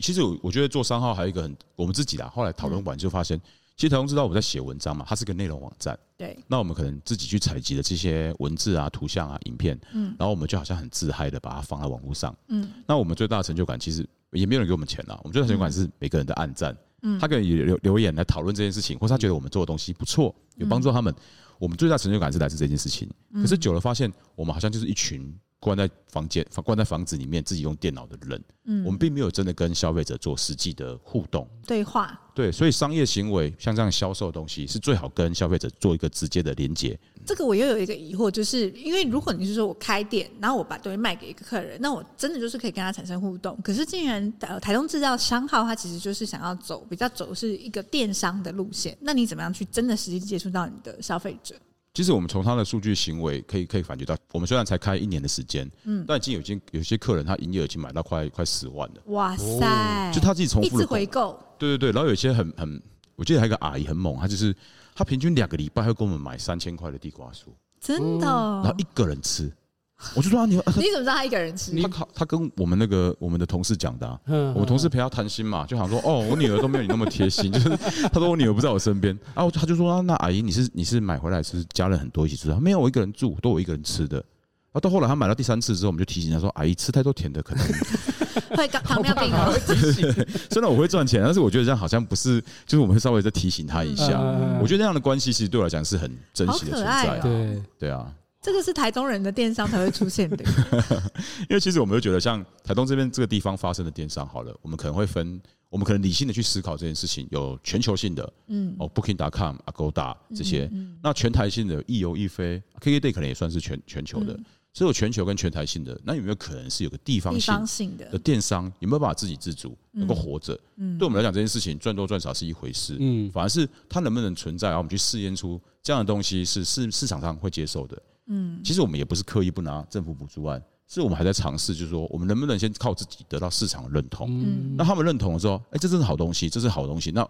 Speaker 3: 其实我我觉得做商号还有一个很我们自己啦，后来讨论完就发现。其实台中知道我们在写文章嘛，它是个内容网站。
Speaker 1: 对。
Speaker 3: 那我们可能自己去采集的这些文字啊、图像啊、影片，嗯，然后我们就好像很自嗨的把它放在网络上，嗯。那我们最大的成就感其实也没有人给我们钱啦，我们最大的成就感是每个人的暗赞，嗯，他可以留留言来讨论这件事情，或是他觉得我们做的东西不错，有帮助他们。我们最大的成就感是来自这件事情。可是久了发现，我们好像就是一群。关在房间，关在房子里面，自己用电脑的人，嗯，我们并没有真的跟消费者做实际的互动
Speaker 1: 对话。
Speaker 3: 对，所以商业行为像这样销售的东西，是最好跟消费者做一个直接的连接。
Speaker 1: 这个我又有一个疑惑，就是因为如果你是说我开店，然后我把东西卖给一个客人，那我真的就是可以跟他产生互动。可是既然呃台东制造商号，它其实就是想要走比较走的是一个电商的路线，那你怎么样去真的实际接触到你的消费者？
Speaker 3: 其实我们从他的数据行为可以可以感觉到，我们虽然才开一年的时间，嗯，但已经有已经有些客人他营业额已经买到快快十万了。
Speaker 1: 哇塞！
Speaker 3: 就他自己重复的
Speaker 1: 一次回购。
Speaker 3: 对对对，然后有些很很，我记得还有一个阿姨很猛，她就是她平均两个礼拜会给我们买三千块的地瓜酥，
Speaker 1: 真的。然
Speaker 3: 后一个人吃。我就说啊，你 你
Speaker 1: 怎么知道他一个人吃？
Speaker 3: 他他他跟我们那个我们的同事讲的，我们同事陪他谈心嘛，就想说哦，我女儿都没有你那么贴心，就是他说我女儿不在我身边，然后他就说啊，那阿姨你是你是买回来是家人很多一起吃？没有，我一个人住，都我一个人吃的。然后到后来他买到第三次之后，我们就提醒他说，阿姨吃太多甜的可能
Speaker 1: 会糖尿病哦。
Speaker 3: 虽然我会赚钱，但是我觉得这样好像不是，就是我们会稍微再提醒他一下。我觉得那样的关系其实对我来讲是很珍惜的存在。对对啊。
Speaker 1: 这个是台东人的电商才会出现的，
Speaker 3: 因为其实我们会觉得，像台东这边这个地方发生的电商，好了，我们可能会分，我们可能理性的去思考这件事情，有全球性的，嗯，哦，Booking.com、Agoda 这些，那全台性的，易游易飞，KKday 可能也算是全全球的，只有全球跟全台性的，那有没有可能是有个地方性的。电商，有没有办法自给自足，能够活着？嗯，对我们来讲，这件事情赚多赚少是一回事，嗯，反而是它能不能存在，然后我们去试验出这样的东西是市市场上会接受的。嗯，其实我们也不是刻意不拿政府补助案，是我们还在尝试，就是说我们能不能先靠自己得到市场的认同。嗯，那他们认同了之后，哎，这真是好东西，这是好东西。那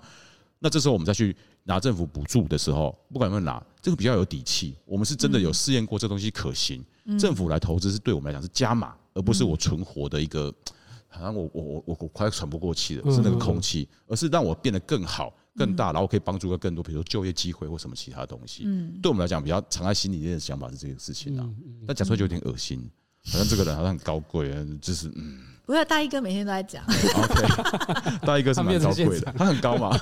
Speaker 3: 那这时候我们再去拿政府补助的时候，不管有没有拿，这个比较有底气。我们是真的有试验过这东西可行，政府来投资是对我们来讲是加码，而不是我存活的一个，好像我我我我我快喘不过气了，是那个空气，而是让我变得更好。更大，然后可以帮助到更多，比如说就业机会或什么其他东西。嗯，对我们来讲，比较藏在心里面的想法是这个事情啊。但讲出来就有点恶心，好像这个人好像很高贵啊，就是嗯。
Speaker 1: 不是，大一哥每天都在讲。
Speaker 3: OK，大一哥是蛮高贵的，他很高嘛，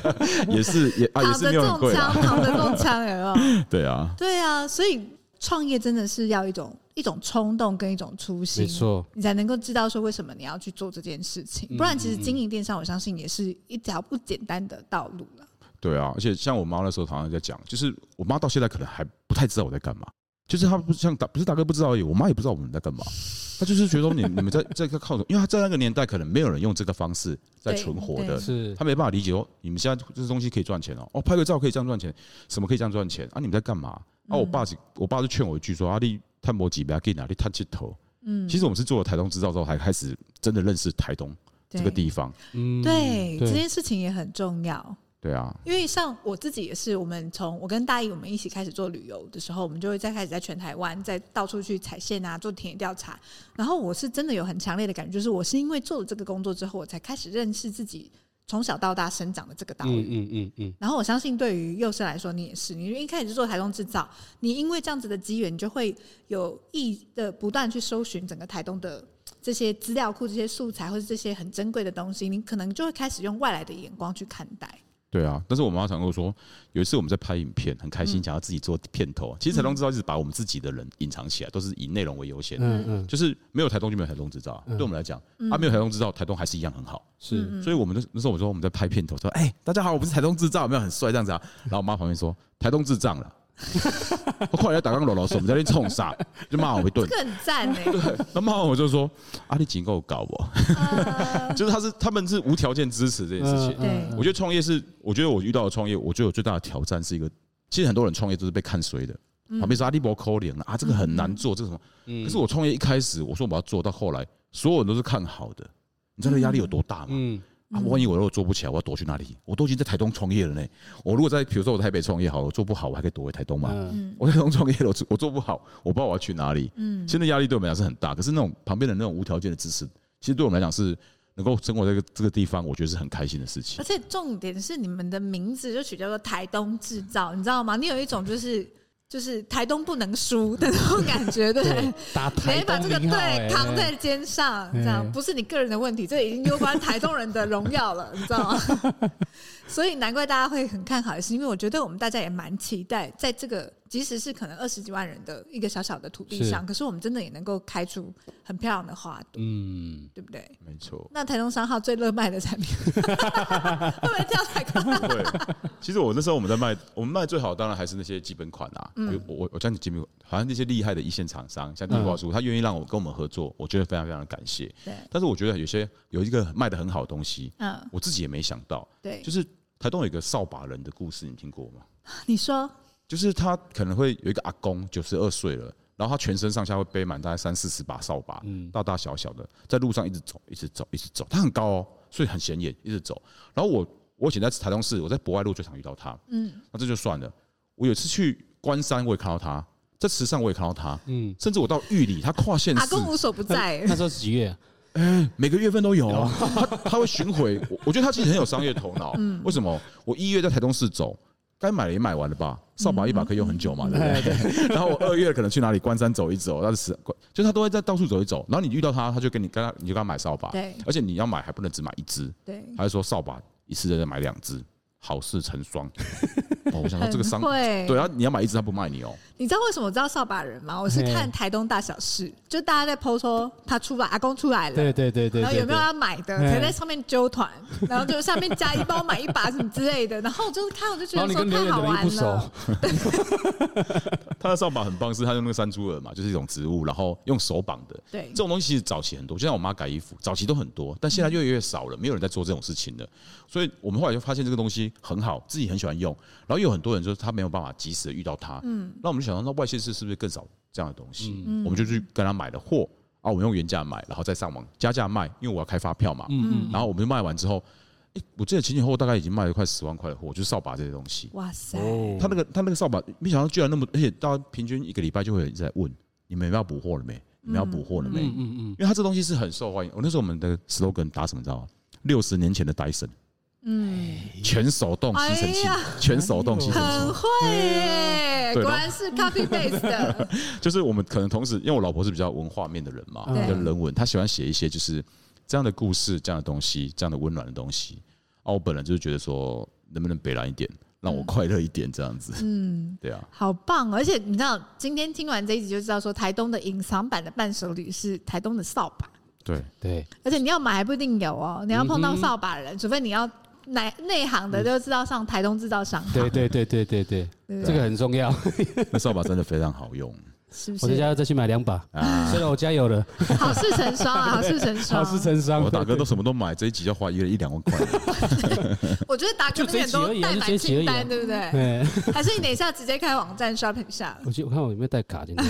Speaker 3: 也是也啊，也是没有很贵，
Speaker 1: 躺着中枪，有没有？
Speaker 3: 对啊，
Speaker 1: 对啊，所以。创业真的是要一种一种冲动跟一种初心，没错，你才能够知道说为什么你要去做这件事情。不然，其实经营电商，我相信也是一条不简单的道路了。
Speaker 3: 对啊，而且像我妈那时候常常在讲，就是我妈到现在可能还不太知道我在干嘛，就是她不像大不是大哥不知道而已，我妈也不知道我们在干嘛。她就是觉得你你们在 在靠，因为她在那个年代可能没有人用这个方式在存活的，是她没办法理解哦。你们现在这东西可以赚钱哦，哦，拍个照可以这样赚钱，什么可以这样赚钱啊？你们在干嘛？啊，我爸是，我爸就劝我一句说：“啊，你探摩几不给哪里探气头。”嗯，其实我们是做了台东制造之后，才开始真的认识台东这个地方。
Speaker 1: 嗯，对，这件事情也很重要。
Speaker 3: 对啊，
Speaker 1: 因为像我自己也是，我们从我跟大一我们一起开始做旅游的时候，我们就会再开始在全台湾再到处去踩线啊，做田野调查。然后我是真的有很强烈的感觉，就是我是因为做了这个工作之后，我才开始认识自己从小到大生长的这个岛屿。嗯嗯嗯嗯。然后我相信对于幼师来说，你也是，你一开始就做台东制造，你因为这样子的机缘，你就会有意的不断去搜寻整个台东的这些资料库、这些素材或者这些很珍贵的东西，你可能就会开始用外来的眼光去看待。
Speaker 3: 对啊，但是我妈常跟我说，有一次我们在拍影片，很开心，想要自己做片头。其实台东制造一直把我们自己的人隐藏起来，都是以内容为优先。嗯嗯，就是没有台东就没有台东制造。对我们来讲，啊，没有台东制造，台东还是一样很好。是，所以我们那那时候我说我们在拍片头，说，哎，大家好，我们是台东制造，有没有很帅这样子啊？然后我妈旁边说，台东智障了。我后来打刚老老师，我们在那冲啥，就骂我一顿。
Speaker 1: 很赞哎。
Speaker 3: 对，那骂完我就说，啊，你警够搞我。就是他是他们是无条件支持这件事情。对，我觉得创业是，我觉得我遇到的创业，我觉得我最大的挑战是一个，其实很多人创业都是被看衰的。旁边说阿里伯扣脸啊，这个很难做，这个什么？可是我创业一开始我说我要做到后来，所有人都是看好的。你知道压力有多大吗？啊！万一我如果做不起来，我要躲去哪里？我都已经在台东创业了呢。我如果在，比如说我在台北创业好了，我做不好，我还可以躲回台东嘛。我在台东创业了，我我做不好，我不知道我要去哪里。嗯，现在压力对我们来讲是很大，可是那种旁边的那种无条件的支持，其实对我们来讲是能够生活在这个这个地方，我觉得是很开心的事情。
Speaker 1: 而且重点是你们的名字就取叫做台东制造，你知道吗？你有一种就是。就是台东不能输的那种感觉，对，
Speaker 2: 打 台东，你
Speaker 1: 把这个对扛在肩上，这样不是你个人的问题，这已经攸关台东人的荣耀了，你知道吗？所以难怪大家会很看好，也是因为我觉得我们大家也蛮期待，在这个即使是可能二十几万人的一个小小的土地上，是可是我们真的也能够开出很漂亮的花朵，嗯，对不对？
Speaker 3: 没错。
Speaker 1: 那台东商号最热卖的产品，会不会这样才高？
Speaker 3: 对，其实我那时候我们在卖，我们卖最好当然还是那些基本款啊。嗯、我我我讲你基本，好像那些厉害的一线厂商，像地瓜叔，他愿意让我跟我们合作，我觉得非常非常的感谢。对。但是我觉得有些有一个卖的很好的东西，嗯，我自己也没想到，对，就是。台东有一个扫把人的故事，你听过吗？
Speaker 1: 你说，
Speaker 3: 就是他可能会有一个阿公，九十二岁了，然后他全身上下会背满大概三四十把扫把，嗯，大大小小的，在路上一直走，一直走，一直走。他很高哦，所以很显眼，一直走。然后我，我以前在台中市，我在博爱路最常遇到他，嗯，那这就算了。我有一次去关山，我也看到他，在池上我也看到他，嗯，甚至我到玉里，他跨县市，
Speaker 1: 阿公无所不在。
Speaker 2: 那时候是几月？
Speaker 3: 哎、欸，每个月份都有啊，他他会巡回，我觉得他其实很有商业头脑。嗯，为什么？我一月在台东市走，该买的也买完了吧？扫把一把可以用很久嘛，对不对？然后我二月可能去哪里关山走一走，那是就是他都会在到处走一走。然后你遇到他，他就跟你跟他，你就跟他买扫把。对，而且你要买还不能只买一只。对，还是说扫把一次再买两只，好事成双。哦，我想说这个商会对啊，你要买一支他不卖你哦。
Speaker 1: 你知道为什么我知道扫把人吗？我是看台东大小事，就大家在 po 说他出来，阿公出来了，对对对对，然后有没有要买的，可以在上面揪团，然后就上面加一包买一把什么之类的，然后就是看我就觉得说太好玩了。
Speaker 3: 他的扫把很棒，是他用那个山猪耳嘛，就是一种植物，然后用手绑的。对，这种东西其实早期很多，就像我妈改衣服，早期都很多，但现在越来越少了，没有人在做这种事情了。所以我们后来就发现这个东西很好，自己很喜欢用，然后有很多人就是他没有办法及时的遇到他，嗯，那我们就想到那外县市是不是更少这样的东西？嗯，我们就去跟他买了货啊，我们用原价买，然后再上网加价卖，因为我要开发票嘛，嗯嗯，然后我们就卖完之后，诶，我记得前前后后大概已经卖了快十万块的货，就是扫把这些东西。哇塞，他那个他那个扫把，没想到居然那么，而且大家平均一个礼拜就会有人在问你们要补货了没？你们要补货了没？嗯嗯，因为他这东西是很受欢迎。我那时候我们的 slogan 打什么？知道吗？六十年前的戴森。嗯，全手动吸尘器，全手动吸尘器，
Speaker 1: 很会耶，果然是 copy base 的。
Speaker 3: 就是我们可能同时，因为我老婆是比较文化面的人嘛，比较人文，她喜欢写一些就是这样的故事、这样的东西、这样的温暖的东西。啊，我本人就是觉得说，能不能北蓝一点，让我快乐一点，这样子。嗯，对啊，
Speaker 1: 好棒！而且你知道，今天听完这一集就知道，说台东的隐藏版的伴手礼是台东的扫把。
Speaker 3: 对对，
Speaker 1: 而且你要买还不一定有哦，你要碰到扫把的人，除非你要。内内行的就知道上台东制造商。对
Speaker 2: 对对对对对，这个很重要。
Speaker 3: 那扫把真的非常好用。
Speaker 1: 是不是？
Speaker 2: 我在家要再去买两把啊！虽然我家有了，
Speaker 1: 好事成双啊，好事成双，
Speaker 2: 好事成双。
Speaker 3: 我大哥都什么都买，这一集要花一个人一两万块。
Speaker 1: 我觉得大哥那边都带满清单，对不对？对。还是你等一下直接开网站刷屏下？
Speaker 2: 我我看我有没有带卡进去。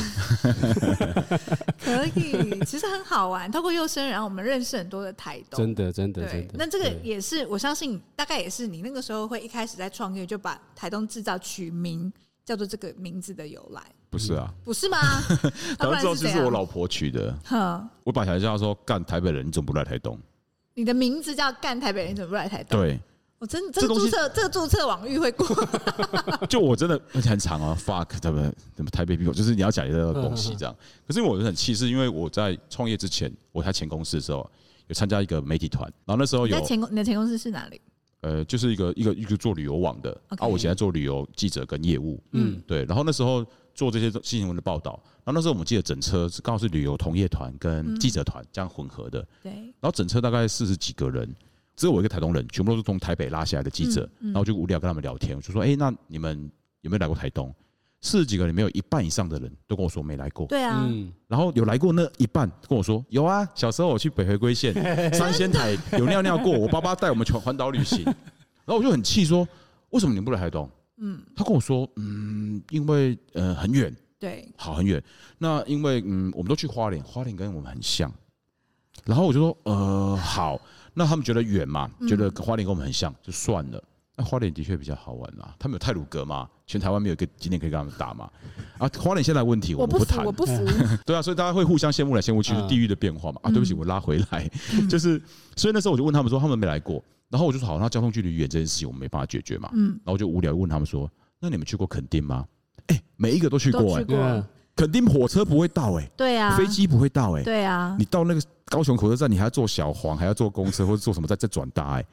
Speaker 1: 可以，其实很好玩。透过幼生，然后我们认识很多的台东。
Speaker 2: 真的，真的，真的。
Speaker 1: 那这个也是，我相信大概也是你那个时候会一开始在创业就把台东制造取名。叫做这个名字的由来，
Speaker 3: 不是啊？
Speaker 1: 不是吗？
Speaker 3: 然后之后就是我老婆取的。哼，我把小孩叫说干台北人，你怎么不来台东？
Speaker 1: 你的名字叫干台北人，你怎么不来台东？
Speaker 3: 对，
Speaker 1: 我真这个注册这个注册网域会过。
Speaker 3: 就我真的而且很长啊，fuck 他们什么台北 people，就是你要讲一个东西这样。可是我很气，是因为我在创业之前，我在前公司的时候有参加一个媒体团，然后那时候有
Speaker 1: 前公你的前公司是哪里？
Speaker 3: 呃，就是一个一个一个做旅游网的.啊，我现在做旅游记者跟业务，嗯，对，然后那时候做这些新闻的报道，然后那时候我们记得整车是刚好是旅游同业团跟记者团这样混合的，对，然后整车大概四十几个人，只有我一个台东人，全部都是从台北拉下来的记者，然后就无聊跟他们聊天，我就说，哎，那你们有没有来过台东？四十几个里面有一半以上的人都跟我说没来过，
Speaker 1: 对啊，
Speaker 3: 然后有来过那一半跟我说有啊，小时候我去北回归线 三仙台有尿尿过，我爸爸带我们去环岛旅行，然后我就很气说，为什么你不来台东？嗯，他跟我说，嗯，因为呃很远，
Speaker 1: 对，
Speaker 3: 好很远，那因为嗯我们都去花莲，花莲跟我们很像，然后我就说呃好，那他们觉得远嘛，觉得花莲跟我们很像，就算了。那花莲的确比较好玩啦，他们有泰鲁阁嘛，全台湾没有一个景点可以跟他们打嘛。啊，花莲现在问题我们不谈，
Speaker 1: 我不服，
Speaker 3: 对啊，所以大家会互相羡慕来羡慕去，地域的变化嘛。啊，对不起，我拉回来，就是，所以那时候我就问他们说，他们没来过，然后我就说好，那交通距离远这件事情我们没办法解决嘛。嗯，然后我就无聊问他们说，那你们去过垦丁吗？哎，每一个都去过，哎，垦丁火车不会到，哎，
Speaker 1: 对啊，
Speaker 3: 飞机不会到，哎，
Speaker 1: 对啊，
Speaker 3: 你到那个高雄火车站，你还要坐小黄，还要坐公车或者坐什么再再转搭，哎，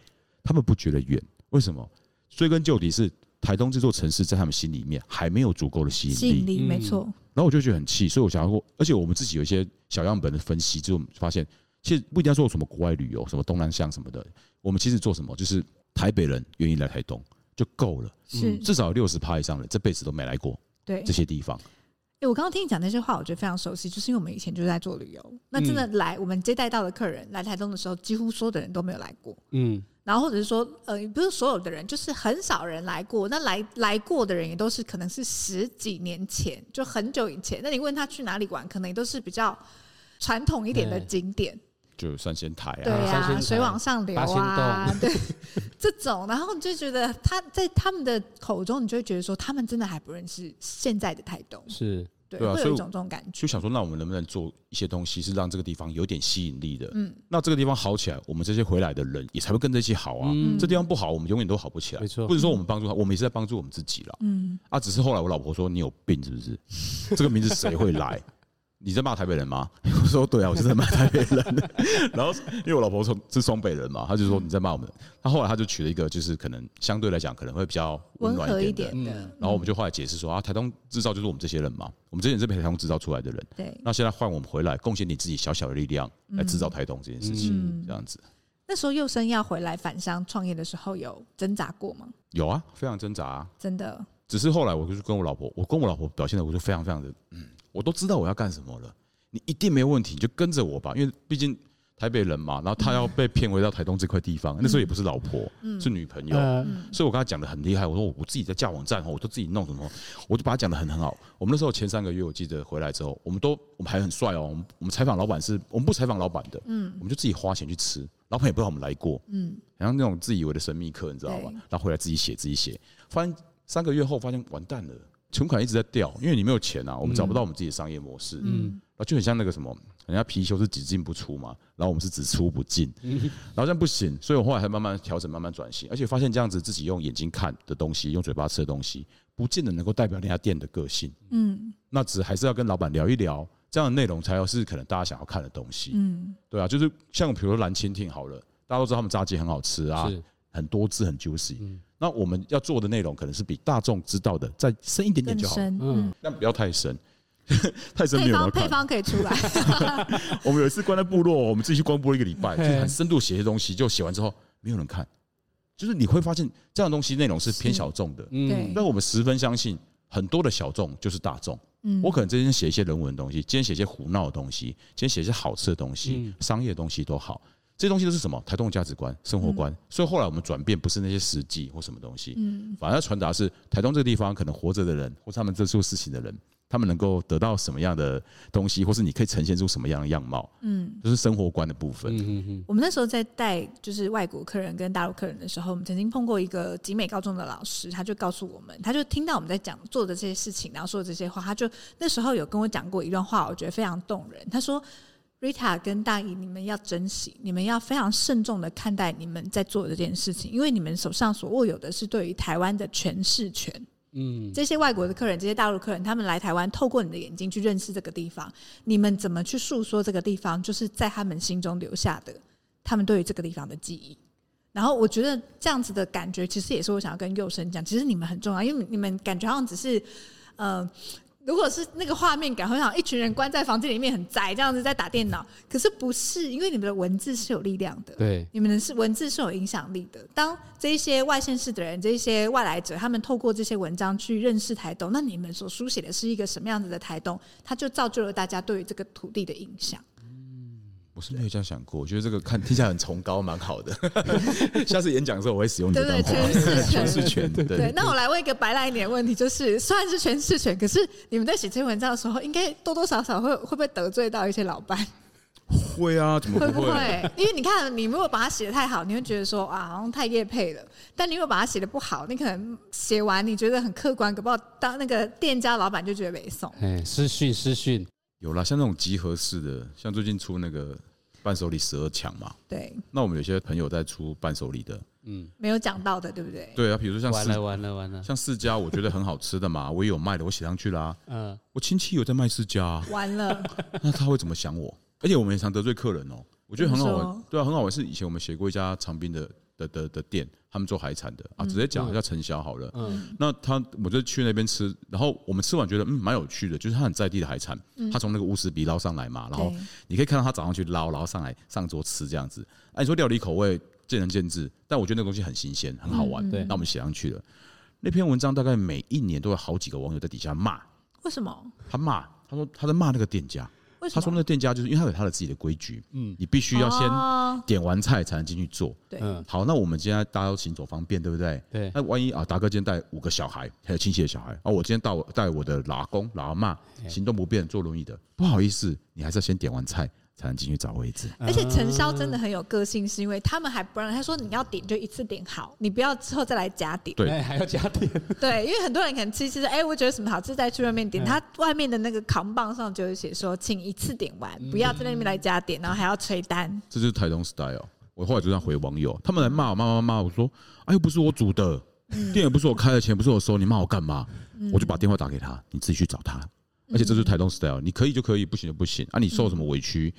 Speaker 3: 他们不觉得远，为什么？追根究底是台东这座城市在他们心里面还没有足够的吸引力，
Speaker 1: 吸引力没错。
Speaker 3: 然后我就觉得很气，所以我想要过，而且我们自己有一些小样本的分析，就发现其实不一定要做什么国外旅游，什么东南向什么的，我们其实做什么就是台北人愿意来台东就够了，是至少六十趴以上的这辈子都没来过，对这些地方。
Speaker 1: 哎，我刚刚听你讲那些话，我觉得非常熟悉，就是因为我们以前就在做旅游，那真的来我们接待到的客人来台东的时候，几乎所有的人都没有来过，嗯。然后或者是说，呃，不是所有的人，就是很少人来过。那来来过的人也都是可能是十几年前，就很久以前。那你问他去哪里玩，可能也都是比较传统一点的景点，
Speaker 3: 就三仙台啊，
Speaker 1: 对啊，水往上流啊，对，这种。然后你就觉得他在他们的口中，你就会觉得说，他们真的还不认识现在的台东，
Speaker 2: 是。
Speaker 3: 对啊，
Speaker 1: 会有一种这种感觉，
Speaker 3: 就想说，那我们能不能做一些东西，是让这个地方有点吸引力的？嗯，那这个地方好起来，我们这些回来的人也才会跟着一起好啊。嗯，这地方不好，我们永远都好不起来。没错，不是说我们帮助他，我们也是在帮助我们自己了。嗯，啊，只是后来我老婆说，你有病是不是？这个名字谁会来？你在骂台北人吗？我说对啊，我是在骂台北人。然后因为我老婆是是双北人嘛，她就说你在骂我们。他后来他就取了一个，就是可能相对来讲可能会比较温暖一点的。然后我们就后来解释说啊，台东制造就是我们这些人嘛，我们这些人是被台东制造出来的人。对。那现在换我们回来，贡献你自己小小的力量来制造台东这件事情，这样子。
Speaker 1: 那时候幼生要回来返乡创业的时候，有挣扎过吗？
Speaker 3: 有啊，非常挣扎啊。
Speaker 1: 真的。
Speaker 3: 只是后来我就是跟我老婆，我跟我老婆表现的，我就非常非常的嗯。我都知道我要干什么了，你一定没有问题，你就跟着我吧。因为毕竟台北人嘛，然后他要被骗回到台东这块地方，那时候也不是老婆，是女朋友，所以我跟他讲的很厉害。我说我自己在架网站，我都自己弄什么，我就把他讲的很很好。我们那时候前三个月，我记得回来之后，我们都我们还很帅哦。我们我们采访老板是我们不采访老板的，嗯，我们就自己花钱去吃，老板也不知道我们来过，嗯，好像那种自以为的神秘客，你知道吧？然后回来自己写自己写，发现三个月后发现完蛋了。存款一直在掉，因为你没有钱啊，我们找不到我们自己的商业模式，嗯，啊，就很像那个什么，人家貔貅是只进不出嘛，然后我们是只出不进，然后这样不行，所以我后来才慢慢调整，慢慢转型，而且发现这样子自己用眼睛看的东西，用嘴巴吃的东西，不见得能够代表那家店的个性，嗯，那只还是要跟老板聊一聊，这样的内容才要是可能大家想要看的东西，嗯，对啊，就是像比如说蓝蜻蜓好了，大家都知道他们炸鸡很好吃啊，很多汁很 juicy。那我们要做的内容可能是比大众知道的再深一点点就好，嗯，但不要太深，太深没有人看。
Speaker 1: 配方可以出来。
Speaker 3: 我们有一次关在部落，我们自己去光播一个礼拜，就很深度写些东西，就写完之后没有人看，就是你会发现这样的东西内容是偏小众的，嗯，但我们十分相信很多的小众就是大众。嗯，我可能今天写一些人文的东西，今天写一些胡闹的东西，今天写一些好吃的东西，商业的东西都好。这些东西都是什么？台东价值观、生活观。嗯、所以后来我们转变不是那些实际或什么东西，嗯，反而要传达是台东这个地方可能活着的人，或是他们在做事情的人，他们能够得到什么样的东西，或是你可以呈现出什么样的样貌，嗯，就是生活观的部分。嗯
Speaker 1: 嗯。我们那时候在带就是外国客人跟大陆客人的时候，我们曾经碰过一个集美高中的老师，他就告诉我们，他就听到我们在讲做的这些事情，然后说的这些话，他就那时候有跟我讲过一段话，我觉得非常动人。他说。Rita 跟大姨，你们要珍惜，你们要非常慎重的看待你们在做的这件事情，因为你们手上所握有的是对于台湾的诠释权。嗯，这些外国的客人，这些大陆客人，他们来台湾，透过你的眼睛去认识这个地方，你们怎么去诉说这个地方，就是在他们心中留下的他们对于这个地方的记忆。然后我觉得这样子的感觉，其实也是我想要跟幼生讲，其实你们很重要，因为你们感觉好像只是，呃。如果是那个画面感，好像一群人关在房间里面很宅这样子在打电脑，可是不是，因为你们的文字是有力量的，
Speaker 2: 对，
Speaker 1: 你们的是文字是有影响力的。当这一些外县市的人，这一些外来者，他们透过这些文章去认识台东，那你们所书写的是一个什么样子的台东，它就造就了大家对于这个土地的印象。
Speaker 3: 我是没有这样想过，我觉得这个看听起来很崇高，蛮好的。下次演讲的时候我会使用这段话。
Speaker 1: 诠释权，
Speaker 3: 诠释权，对，
Speaker 1: 对。那我来问一个白来一点的问题，就是虽然是诠释权，可是你们在写这篇文章的时候，应该多多少少会会不会得罪到一些老板？
Speaker 3: 会啊，怎么会？
Speaker 1: 会不会？因为你看，你如果把它写的太好，你会觉得说啊，好像太业配了；但你如果把它写的不好，你可能写完你觉得很客观，可不当那个店家老板就觉得没送。
Speaker 2: 哎，私讯私讯。
Speaker 3: 有啦，像那种集合式的，像最近出那个伴手礼十二强嘛。
Speaker 1: 对。
Speaker 3: 那我们有些朋友在出伴手礼的，
Speaker 2: 嗯，
Speaker 1: 没有讲到的，对不对？
Speaker 3: 对啊，比如说像
Speaker 2: 完了完了完了，
Speaker 3: 像四家，我觉得很好吃的嘛，我也有卖的，我写上去啦。嗯。我亲戚有在卖四家。完了。那他会怎么想我？而且我们也常得罪客人哦，我觉得很好玩。对啊，很好玩。是以前我们写过一家长滨的。的的的店，他们做海产的啊，直接讲叫陈小好了。嗯，那他我就去那边吃，然后我们吃完觉得嗯蛮有趣的，就是他很在地的海产，他从那个乌石鼻捞上来嘛，然后你可以看到他早上去捞，然后上来上桌吃这样子。哎，你说料理口味见仁见智，但我觉得那个东西很新鲜，很好玩。对，那我们写上去了。那篇文章大概每一年都有好几个网友在底下骂，
Speaker 1: 为什么？
Speaker 3: 他骂，他说他在骂那个店家。他说：“那个店家就是因为他有他的自己的规矩，嗯，你必须要先点完菜才能进去做。对，好，那我们今天大家都行走方便，对不对？对。那万一啊，达哥今天带五个小孩，还有亲戚的小孩，啊，我今天带我带我的老公、老阿嬷，行动不便，坐轮椅的，不好意思，你还是要先点完菜。”才能进去找位置，
Speaker 1: 而且陈潇真的很有个性，是因为他们还不让他说，你要点就一次点好，你不要之后再来加点。
Speaker 3: 对，
Speaker 2: 还要加点。
Speaker 1: 对，因为很多人可能其实哎，我觉得什么好吃再去外面点，他外面的那个扛棒上就会写说，请一次点完，不要在那边来加点，然后还要催单。
Speaker 3: 这就是台东 style。我后来就这样回网友，他们来骂我，骂骂骂，我说，哎，又不是我煮的，店也不是我开的钱，不是我收，你骂我干嘛？我就把电话打给他，你自己去找他。而且这是台东 style，你可以就可以，不行就不行啊！你受什么委屈，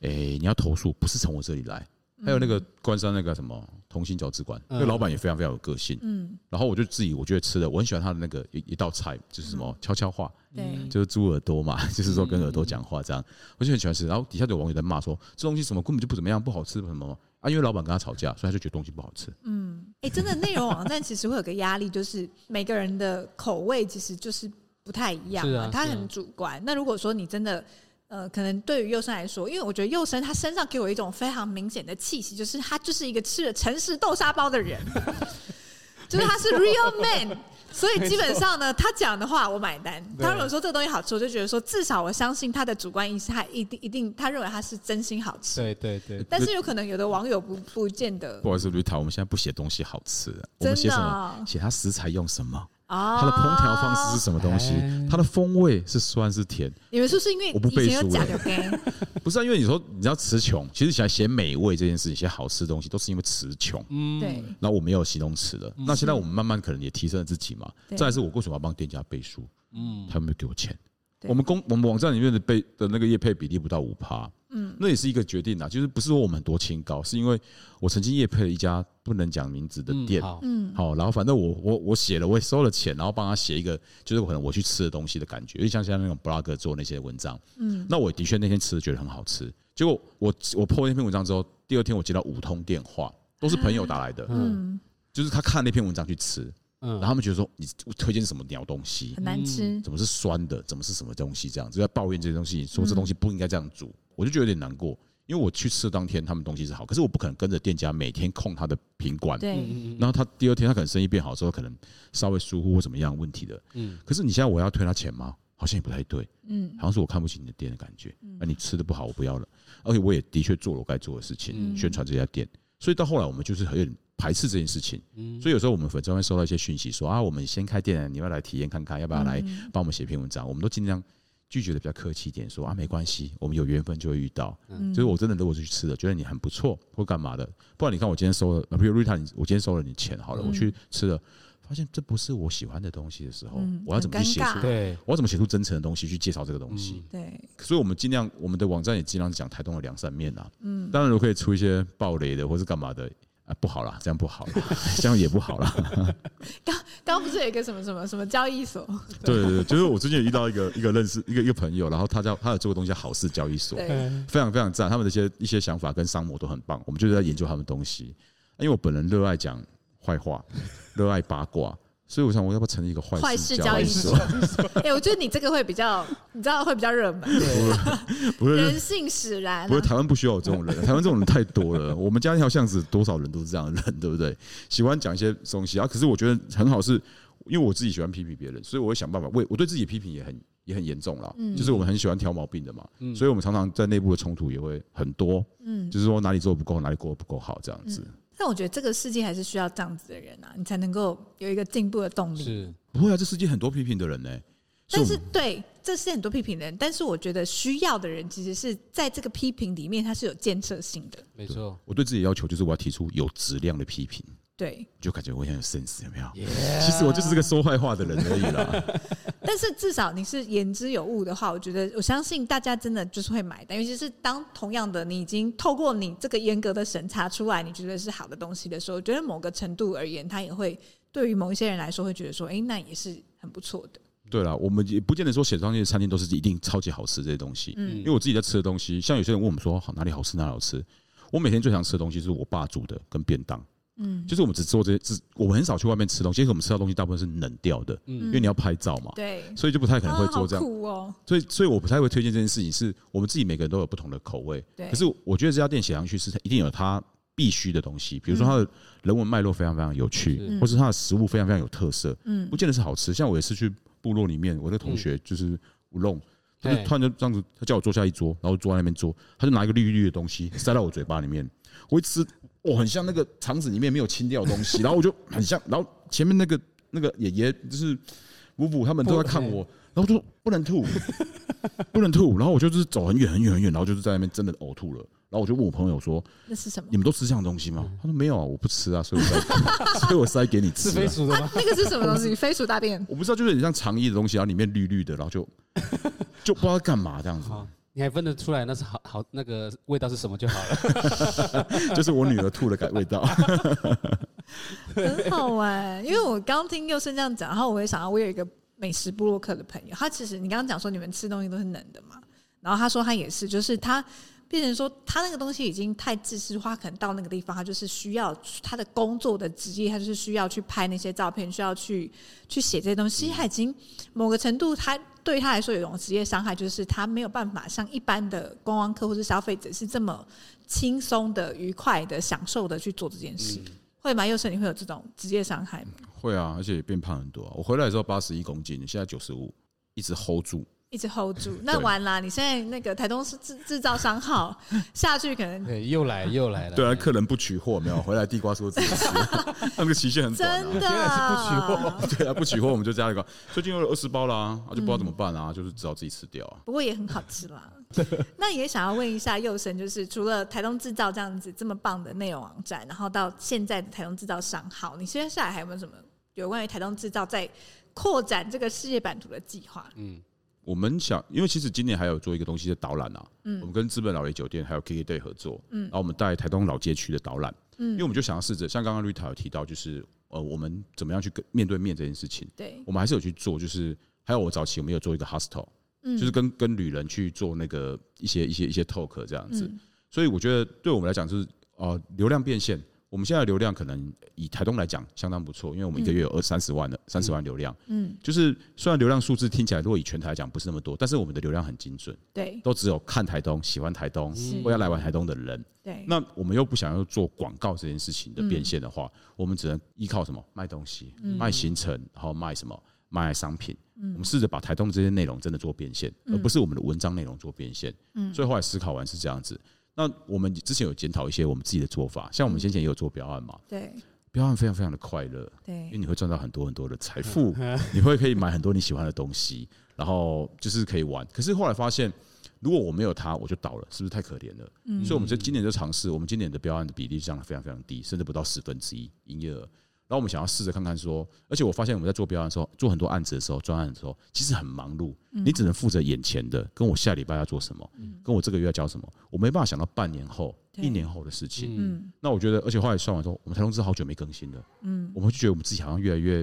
Speaker 3: 哎，你要投诉，不是从我这里来。还有那个关山那个什么同心饺子馆，那个老板也非常非常有个性。嗯，然后我就自己我觉得吃的，我很喜欢他的那个一一道菜，就是什么悄悄话，对，就是猪耳朵嘛，就是说跟耳朵讲话这样，我就很喜欢吃。然后底下就有网友在骂说，这东西什么根本就不怎么样，不好吃什么啊？因为老板跟他吵架，所以他就觉得东西不好吃。嗯，
Speaker 1: 哎，真的内容网站其实会有个压力，就是每个人的口味其实就是。不太一样嘛，他很主观。那如果说你真的，呃，可能对于幼生来说，因为我觉得幼生他身上给我一种非常明显的气息，就是他就是一个吃了诚实豆沙包的人，就是他是 real man。所以基本上呢，他讲的话我买单。他如果说这个东西好吃，我就觉得说至少我相信他的主观意识，他一定一定他认为他是真心好吃。
Speaker 2: 对对对。
Speaker 1: 但是有可能有的网友不不见得。
Speaker 3: 不好意思，Rita，我们现在不写东西好吃，我们写什么？写他食材用什么？它的烹调方式是什么东西？它的风味是酸是甜？你
Speaker 1: 们是不是因为我不背书？
Speaker 3: 不是啊，因为你说你要词穷，其实想写美味这件事情，写好吃的东西，都是因为词穷。嗯，对。然后我没有形容词了。那现在我们慢慢可能也提升了自己嘛。再来是我为什么要帮店家背书？嗯，他有没有给我钱？我们公我们网站里面的被的那个业配比例不到五趴。嗯，那也是一个决定啊，就是不是说我们多清高，是因为我曾经业配了一家不能讲名字的店，嗯，好，然后反正我我我写了，我也收了钱，然后帮他写一个，就是可能我去吃的东西的感觉，因为像现在那种 blog 做那些文章，嗯，那我的确那天吃的觉得很好吃，结果我我 po 那篇文章之后，第二天我接到五通电话，都是朋友打来的，嗯，就是他看那篇文章去吃，嗯，然后他们觉得说你推荐什么鸟东西，
Speaker 1: 很难吃，
Speaker 3: 怎么是酸的，怎么是什么东西这样，就在抱怨这些东西，说这东西不应该这样煮，我就觉得有点难过。因为我去吃的当天，他们东西是好，可是我不可能跟着店家每天控他的品管。
Speaker 1: 对。
Speaker 3: 然后他第二天他可能生意变好之后，可能稍微疏忽或怎么样问题的。嗯。可是你现在我要退他钱吗？好像也不太对。嗯。好像是我看不起你的店的感觉。嗯。你吃的不好，我不要了。而且我也的确做了我该做的事情，宣传这家店。所以到后来我们就是很有点排斥这件事情。嗯。所以有时候我们粉丝会收到一些讯息说啊，我们先开店，你要来体验看看，要不要来帮我们写篇文章？我们都尽量。拒绝的比较客气一点，说啊没关系，我们有缘分就会遇到。嗯，所以我真的如果是去吃的，觉得你很不错或干嘛的，不然你看我今天收了，比如瑞塔，你我今天收了你钱好了，我去吃了，发现这不是我喜欢的东西的时候，我要怎么去写出？对，我要怎么写出真诚的东西去介绍这个东西？对，所以我们尽量，我们的网站也尽量讲台东的良善面啊。嗯，当然如果可以出一些暴雷的或是干嘛的。啊，不好了，这样不好了，这样也不好了。
Speaker 1: 刚刚不是有一个什么什么什么交易所？
Speaker 3: 对对对，就是我最近遇到一个一个认识一个一个朋友，然后他叫他有做个东西叫好事交易所，非常非常赞，他们的一些一些想法跟商模都很棒，我们就是在研究他们的东西。因为我本人热爱讲坏话，热爱八卦。所以我想，我要不要成立一个坏事交易所？
Speaker 1: 哎，我觉得你这个会比较，你知道会比较热门。不是人性使然。
Speaker 3: 不是台湾不需要有这种人，台湾这种人太多了。我们家那条巷子多少人都是这样的人，对不对？喜欢讲一些东西啊。可是我觉得很好，是因为我自己喜欢批评别人，所以我会想办法为我对自己批评也很也很严重了。就是我们很喜欢挑毛病的嘛，所以我们常常在内部的冲突也会很多。嗯，就是说哪里做的不够，哪里过得不够好，这样子。
Speaker 1: 但我觉得这个世界还是需要这样子的人啊，你才能够有一个进步的动力。
Speaker 3: 是不会啊，这世界很多批评的人呢、欸。
Speaker 1: 但是对，这世界很多批评的人，但是我觉得需要的人其实是在这个批评里面，他是有建设性的。
Speaker 2: 没错，
Speaker 3: 我对自己的要求就是我要提出有质量的批评。
Speaker 1: 对，
Speaker 3: 就感觉我很有 sense，有没有？Yeah. 其实我就是个说坏话的人而已啦。
Speaker 1: 但是至少你是言之有物的话，我觉得我相信大家真的就是会买单。尤其是当同样的你已经透过你这个严格的审查出来，你觉得是好的东西的时候，我觉得某个程度而言，他也会对于某一些人来说会觉得说，哎、欸，那也是很不错的。
Speaker 3: 对了，我们也不见得说写上去的餐厅都是一定超级好吃这些东西。嗯，因为我自己在吃的东西，像有些人问我们说，好哪里好吃哪里好吃，我每天最想吃的东西是我爸煮的跟便当。嗯，就是我们只做这些，只我们很少去外面吃东西，因为我们吃到东西大部分是冷掉的，嗯，因为你要拍照嘛，对，所以就不太可能会做这样。所以所以我不太会推荐这件事情，是我们自己每个人都有不同的口味，对。可是我觉得这家店写上去是它一定有它必须的东西，比如说它的人文脉络非常非常有趣，或是它的食物非常非常有特色，嗯，不见得是好吃。像我也是去部落里面，我的同学就是吴龙，他就突然就这样子，他叫我坐下一桌，然后坐在那边坐，他就拿一个绿绿的东西塞到我嘴巴里面，我一吃。我很像那个肠子里面没有清掉的东西，然后我就 很像，然后前面那个那个爷爷就是五五他们都在看我，然后就说不能吐，不能吐，然后我就就是走很远很远很远，然后就是在那边真的呕吐了，然后我就问我朋友说那是什么？你们都吃这样的东西吗？他说没有啊，我不吃啊，所以我塞，所以我塞给你吃。
Speaker 2: 是飞鼠的吗？
Speaker 1: 那个是什么东西？飞鼠大便？
Speaker 3: 我不知道，就是很像肠衣的东西，然后里面绿绿的，然后就 就不知道干嘛这样子。
Speaker 2: 你还分得出来那是好好那个味道是什么就好了，
Speaker 3: 就是我女儿吐的感味道，
Speaker 1: 很好玩。因为我刚听佑生这样讲，然后我也想到，我有一个美食部落客的朋友，他其实你刚刚讲说你们吃东西都是冷的嘛，然后他说他也是，就是他。变成说他那个东西已经太自私化，可能到那个地方，他就是需要他的工作的职业，他就是需要去拍那些照片，需要去去写这些东西。他已经某个程度，他对他来说有一种职业伤害，就是他没有办法像一般的观光客或是消费者是这么轻松的、愉快的、享受的去做这件事。会吗？又是，你会有这种职业伤害吗？
Speaker 3: 会啊，而且也变胖很多啊。我回来的时候八十一公斤，现在九十五，一直 hold 住。
Speaker 1: 一直 hold 住，那完了！你现在那个台东是制制造商号 下去，可能
Speaker 2: 对又来又来了。
Speaker 3: 对啊，客人不取货，没有回来地瓜说自己吃，那个期限很短，
Speaker 1: 真的是不取
Speaker 3: 货。对啊，不取货我们就加一个，最近又有二十包啦，就不知道怎么办啊，就是只好自己吃掉啊。
Speaker 1: 不过也很好吃啦。那也想要问一下佑生，就是除了台东制造这样子这么棒的内容网站，然后到现在的台东制造商号，你现在下来还有没有什么有关于台东制造在扩展这个世界版图的计划？嗯。
Speaker 3: 我们想，因为其实今年还有做一个东西的导览啊，嗯，我们跟资本老爷酒店还有 KKday 合作，嗯，然后我们带台东老街区的导览，嗯，因为我们就想要试着，像刚刚 Rita 有提到，就是呃，我们怎么样去跟面对面这件事情，对，我们还是有去做，就是还有我早期我们有做一个 hostel，嗯，就是跟跟旅人去做那个一些一些一些 talk 这样子，所以我觉得对我们来讲就是呃，流量变现，我们现在的流量可能以台东来讲相当不错，因为我们一个月有二三十万的三十万流量。嗯，就是虽然流量数字听起来如果以全台来讲不是那么多，但是我们的流量很精准。
Speaker 1: 对，
Speaker 3: 都只有看台东、喜欢台东或要来玩台东的人。
Speaker 1: 对，
Speaker 3: 那我们又不想要做广告这件事情的变现的话，我们只能依靠什么？卖东西、卖行程，然后卖什么？卖商品。我们试着把台东的这些内容真的做变现，而不是我们的文章内容做变现。嗯，所以后来思考完是这样子。那我们之前有检讨一些我们自己的做法，像我们先前也有做标案嘛，
Speaker 1: 对，
Speaker 3: 标案非常非常的快乐，
Speaker 1: 对，
Speaker 3: 因为你会赚到很多很多的财富，你会可以买很多你喜欢的东西，然后就是可以玩。可是后来发现，如果我没有它，我就倒了，是不是太可怜了？嗯，所以我们就今年就尝试，我们今年的标案的比例降得非常非常低，甚至不到十分之一营业额。然后我们想要试着看看说，而且我发现我们在做标案的时候，做很多案子的时候，专案的时候，其实很忙碌。你只能负责眼前的，跟我下礼拜要做什么，跟我这个月要交什么，我没办法想到半年后、一年后的事情。嗯，那我觉得，而且后来算完之后，我们台东志好久没更新了。嗯，我们就觉得我们自己好像越来越，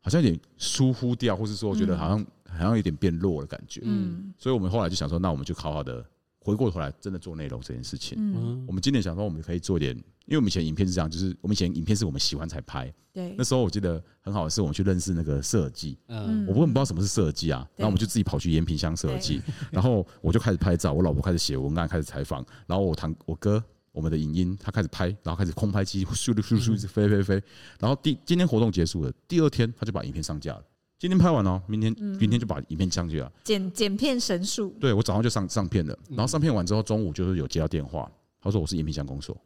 Speaker 3: 好像有点疏忽掉，或是说觉得好像好像有点变弱的感觉。嗯，所以我们后来就想说，那我们就好好的回过头来，真的做内容这件事情。嗯，我们今年想说，我们可以做点。因为我们以前影片是这样，就是我们以前影片是我们喜欢才拍。对。那时候我记得很好的是，我们去认识那个设计。嗯。我根本不知道什么是设计啊，然后我们就自己跑去延平乡设计，然后我就开始拍照，我老婆开始写文案，开始采访，然后我堂我哥我们的影音他开始拍，然后开始空拍机咻咻咻咻飞飞飞，然后第今天活动结束了，第二天他就把影片上架了。今天拍完了，明天明天就把影片上去了。
Speaker 1: 剪剪片神速。对，
Speaker 3: 我早上就上上片了，然后上片完之后，中午就是有接到电话，他说我是延平乡公所。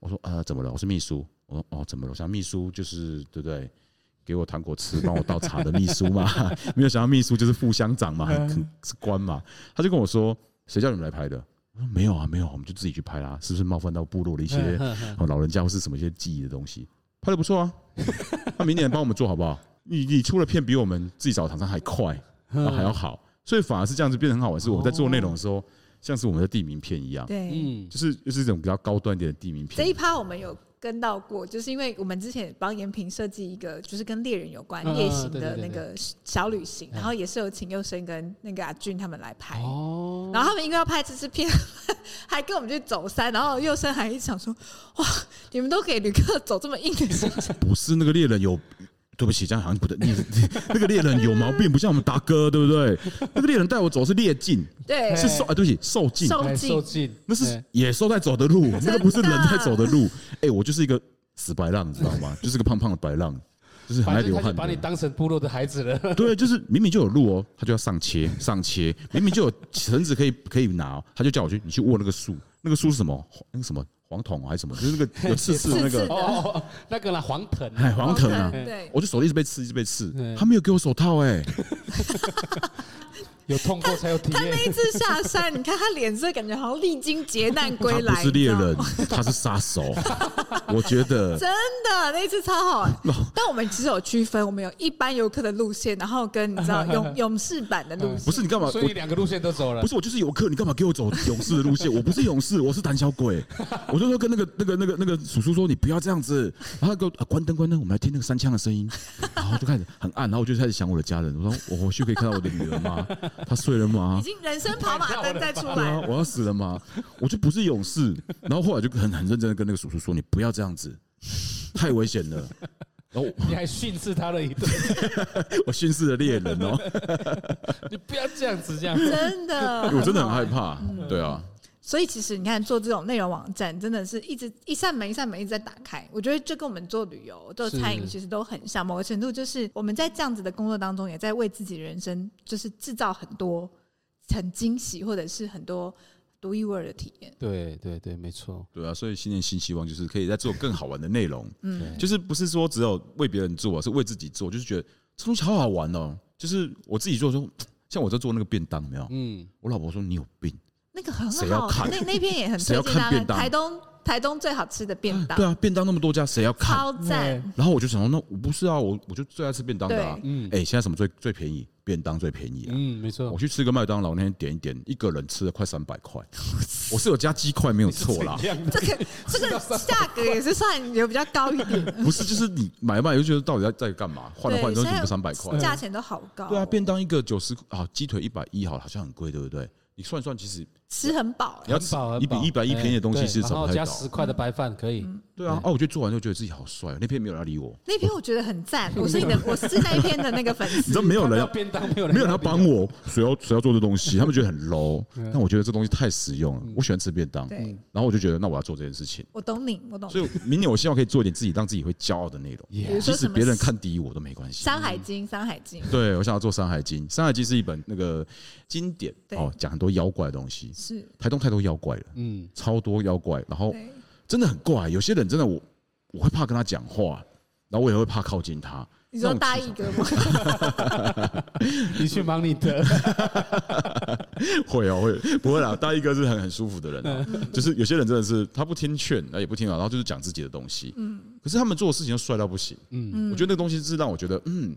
Speaker 3: 我说啊，怎么了？我是秘书。我说哦，怎么了？我想秘书就是对不对？给我糖果吃，帮我倒茶的秘书嘛。没有想到秘书就是副乡长嘛，很是官嘛。他就跟我说，谁叫你们来拍的？我说没有啊，没有，我们就自己去拍啦。是不是冒犯到部落的一些老人家或是什么一些记忆的东西？拍的不错啊。那明年帮我们做好不好？你你出了片比我们自己找厂商还快，还要好，所以反而是这样子变得很好玩。是我们在做内容的时候。像是我们的地名片一样，对，嗯，就是就是一种比较高端点的地名片。
Speaker 1: 这一趴我们有跟到过，就是因为我们之前帮延平设计一个，就是跟猎人有关夜行的那个小旅行，然后也是有请佑生跟那个阿俊他们来拍。哦，然后他们因为要拍这支片，还跟我们去走山，然后佑生还一直想说，哇，你们都给旅客走这么硬的行程？
Speaker 3: 不是那个猎人有。对不起，这样好像不对。你 那个猎人有毛病，不像我们达哥，对不对？那个猎人带我走是猎径，对，是兽啊，对不起，兽径，
Speaker 1: 兽径，
Speaker 3: 那是野兽在走的路，那个不是人在走的路。哎，我就是一个死白浪，你知道吗？就是个胖胖的白浪，就是很爱流汗。
Speaker 2: 把你当成部落的孩子了。
Speaker 3: 对，就是明明就有路哦，他就要上切上切，明明就有绳子可以可以拿，他就叫我去，你去握那个树，那个树是什么？那个什么？黄桶还是什么？就是那个有刺刺的那个。
Speaker 2: 哦，那个啦，黄藤，
Speaker 3: 哎，黄藤啊，对，我就手一直被刺，一直被刺，他没有给我手套，哎。
Speaker 2: 有痛过才有体验。
Speaker 1: 他那一次下山，你看他脸色，感觉好像历经劫难归来。
Speaker 3: 他不是猎人，他是杀手。我觉得
Speaker 1: 真的那一次超好玩。但我们其实有区分，我们有一般游客的路线，然后跟你知道 勇勇士版的路线。
Speaker 3: 不是你干嘛？
Speaker 2: 所以两个路线都走了。
Speaker 3: 不是我就是游客，你干嘛给我走勇士的路线？我不是勇士，我是胆小鬼。我就说跟那个那个那个那个叔叔说，你不要这样子。然后给我关灯关灯，我们来听那个三枪的声音。然后就开始很暗，然后我就开始想我的家人。我说我回去可以看到我的女儿吗？他睡了吗？
Speaker 1: 已经人生跑马灯再出来，
Speaker 3: 我要死了吗？我就不是勇士。然后后来就很很认真的跟那个叔叔说：“你不要这样子，太危险了。”然后
Speaker 2: 你还训斥他了一顿，
Speaker 3: 我训斥了猎人哦。
Speaker 2: 你不要这样子，这样
Speaker 1: 真的，
Speaker 3: 我真的很害怕。对啊。
Speaker 1: 所以其实你看做这种内容网站，真的是一直一扇门一扇门一直在打开。我觉得就跟我们做旅游、做餐饮其实都很像，某个程度就是我们在这样子的工作当中，也在为自己人生就是制造很多很惊喜，或者是很多独一无二的体验。
Speaker 2: 对对对，没错。
Speaker 3: 对啊，所以新年新希望就是可以再做更好玩的内容。嗯，就是不是说只有为别人做，是为自己做，就是觉得这东西好好玩哦。就是我自己做的时候，像我在做那个便当，没有？嗯，我老婆说你有病。
Speaker 1: 那个很好看，那那篇也很 推荐大家。台东台东最好吃的便当，
Speaker 3: 对啊，便当那么多家，谁要看？
Speaker 1: 超赞。
Speaker 3: 然后我就想说，那我不是啊，我我就最爱吃便当的啊。嗯，哎，现在什么最最便宜？便当最便宜啊。
Speaker 2: 嗯，没错。
Speaker 3: 我去吃个麦当劳，那天点一点，一个人吃了快三百块。我是有加鸡块，没有错啦。
Speaker 1: 这个这个价格也是算有比较高一点。
Speaker 3: 不是，就是你买一买，就觉得到底在在干嘛？换了换之后，不三百块，
Speaker 1: 价钱都好高。
Speaker 3: 对啊，便当一个九十啊，鸡腿一百一，好，好像很贵，对不对？你算算，其实
Speaker 1: 吃很饱，
Speaker 3: 你要吃你比一百一便宜的东西是怎
Speaker 2: 么？加十块的白饭可以。
Speaker 3: 对啊，哦，我觉得做完之后觉得自己好帅。那篇没有人要理我，
Speaker 1: 那篇我觉得很赞。我是你的，我是那一篇的那个粉丝。你
Speaker 3: 知道没有人要
Speaker 2: 便当，没有人
Speaker 3: 没有人要帮我，谁要谁要做这东西？他们觉得很 low，但我觉得这东西太实用了。我喜欢吃便当，对。然后我就觉得，那我要做这件事情。
Speaker 1: 我懂你，我懂。
Speaker 3: 所以明年我希望可以做一点自己让自己会骄傲的内容，即使别人看低我都没关系。
Speaker 1: 《山海经》，《山海经》。
Speaker 3: 对，我想要做《山海经》，《山海经》是一本那个经典哦，讲很多妖怪的东西。是台东太多妖怪了，嗯，超多妖怪，然后真的很怪。有些人真的我。我会怕跟他讲话，然后我也会怕靠近他。
Speaker 1: 你说大义哥吗？
Speaker 2: 你去忙你的。
Speaker 3: 会啊，会不会啦？大义哥是很很舒服的人，就是有些人真的是他不听劝，那也不听啊，然后就是讲自己的东西。嗯。可是他们做的事情又帅到不行。嗯。我觉得那个东西是让我觉得，嗯，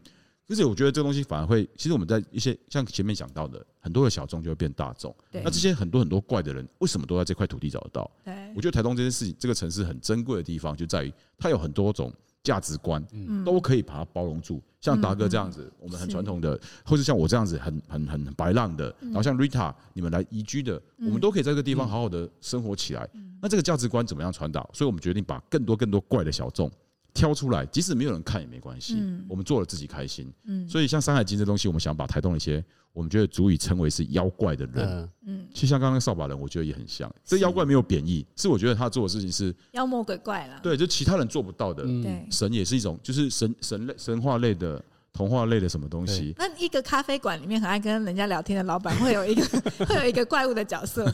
Speaker 3: 而且我觉得这个东西反而会，其实我们在一些像前面讲到的，很多的小众就会变大众。对。那这些很多很多怪的人，为什么都在这块土地找得到？对。我觉得台东这件事情，这个城市很珍贵的地方就在于，它有很多种价值观，都可以把它包容住。像达哥这样子，我们很传统的，或是像我这样子很很很白浪的，然后像 Rita 你们来移居的，我们都可以在这个地方好好的生活起来。那这个价值观怎么样传导？所以我们决定把更多更多怪的小众挑出来，即使没有人看也没关系，我们做了自己开心。所以像《山海经》这东西，我们想把台东一些。我们觉得足以称为是妖怪的人，嗯，就像刚刚扫把人，我觉得也很像。这妖怪没有贬义，是我觉得他做的事情是
Speaker 1: 妖魔鬼怪了。
Speaker 3: 对，就其他人做不到的。对，神也是一种，就是神神类、神话类的、童话类的什么东西。
Speaker 1: 那一个咖啡馆里面很爱跟人家聊天的老板，会有一个 会有一个怪物的角色？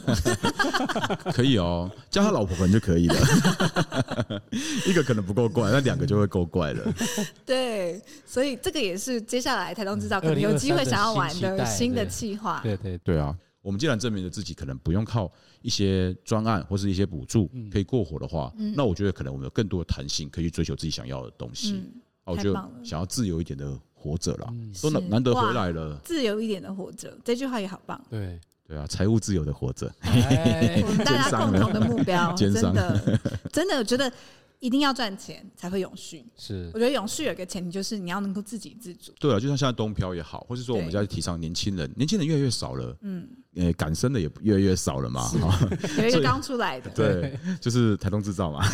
Speaker 3: 可以哦，叫他老婆可能就可以了。一个可能不够怪，那两个就会够怪了。
Speaker 1: 对，所以这个也是接下来台东制造可能有机会想要玩的新的企划。
Speaker 2: 对对
Speaker 3: 对啊！我们既然证明了自己可能不用靠一些专案或是一些补助可以过活的话，那我觉得可能我们有更多的弹性，可以去追求自己想要的东西。我觉得想要自由一点的活着了，都难难得回来了。
Speaker 1: 自由一点的活着，这句话也好棒。
Speaker 2: 对。
Speaker 3: 对啊，财务自由的活着，
Speaker 1: 我们大家共同的目标，真的，真的，我觉得一定要赚钱才会永续。是，我觉得永续有一个前提就是你要能够自给自足。
Speaker 3: 对啊，就像现在东漂也好，或是说我们在提倡年轻人，年轻人越来越少了，嗯，呃，敢生的也越来越少了嘛。哈，
Speaker 1: 有一个刚出来的，
Speaker 3: 对，就是台东制造嘛。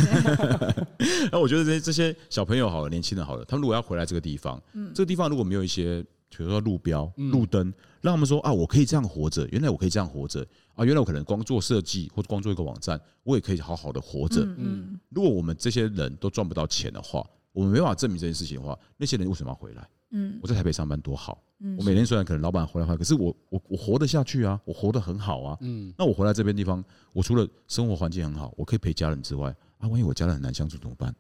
Speaker 3: 那我觉得这些这些小朋友好了，年轻人好了，他们如果要回来这个地方，嗯，这个地方如果没有一些。比如说路标、路灯，让他们说啊，我可以这样活着。原来我可以这样活着啊！原来我可能光做设计或者光做一个网站，我也可以好好的活着。嗯，如果我们这些人都赚不到钱的话，我们没办法证明这件事情的话，那些人为什么要回来？嗯，我在台北上班多好。嗯，我每天虽然可能老板回来回来，可是我我我活得下去啊，我活得很好啊。嗯，那我回来这边地方，我除了生活环境很好，我可以陪家人之外，啊，万一我家人很难相处怎么办？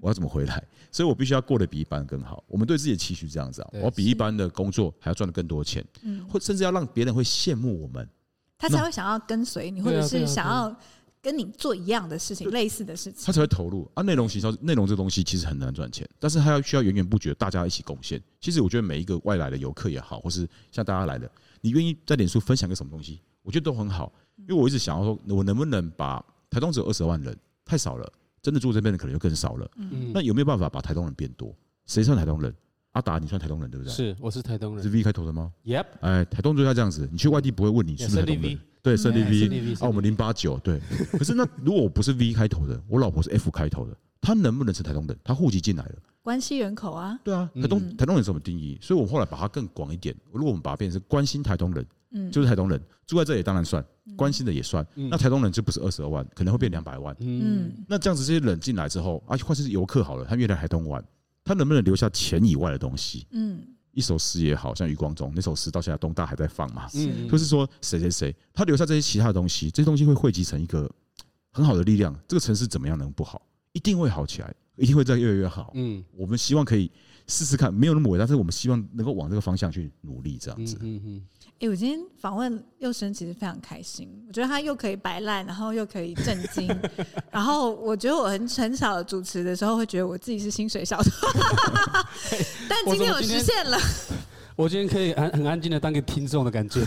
Speaker 3: 我要怎么回来？所以我必须要过得比一般更好。我们对自己的期许这样子啊，我要比一般的工作还要赚得更多钱，或甚至要让别人会羡慕我们，
Speaker 1: 他才会想要跟随你，或者是想要跟你做一样的事情、类似的事情，
Speaker 3: 他才会投入啊。内容行销，内容这东西其实很难赚钱，但是他要需要源源不绝，大家一起贡献。其实我觉得每一个外来的游客也好，或是像大家来的，你愿意在脸书分享个什么东西，我觉得都很好。因为我一直想要说，我能不能把台东只有二十万人，太少了。真的住这边的可能就更少了。嗯，那有没有办法把台东人变多？谁算台东人？阿达，你算台东人对不对？
Speaker 2: 是，我是台东人。
Speaker 3: 是 V 开头的吗
Speaker 2: ？Yep。
Speaker 3: 哎，台东就要这样子。你去外地不会问你是不是台东人。对，胜利 V。啊，我们零八九。对。可是那如果我不是 V 开头的，我老婆是 F 开头的，她能不能是台东人？她户籍进来了。
Speaker 1: 关系人口啊。
Speaker 3: 对啊，台东台东人怎么定义？所以我们后来把它更广一点。如果我们把它变成是关心台东人，嗯，就是台东人住在这里当然算。关心的也算，那台东人就不是二十二万，可能会变两百万。嗯，那这样子这些人进来之后，而且或是游客好了，他愿意来台东玩，他能不能留下钱以外的东西？嗯，一首诗也好像余光中那首诗，到现在东大还在放嘛。嗯，就是说谁谁谁，他留下这些其他的东西，这些东西会汇集成一个很好的力量。这个城市怎么样能不好？一定会好起来，一定会在越来越好。嗯，我们希望可以试试看，没有那么伟大，但是我们希望能够往这个方向去努力，这样子。嗯嗯。
Speaker 1: 哎，我今天访问幼生，其实非常开心。我觉得他又可以摆烂，然后又可以震惊，然后我觉得我很很少主持的时候会觉得我自己是薪水小偷，但今天我实现了。
Speaker 2: 我今天可以很很安静的当个听众的感觉。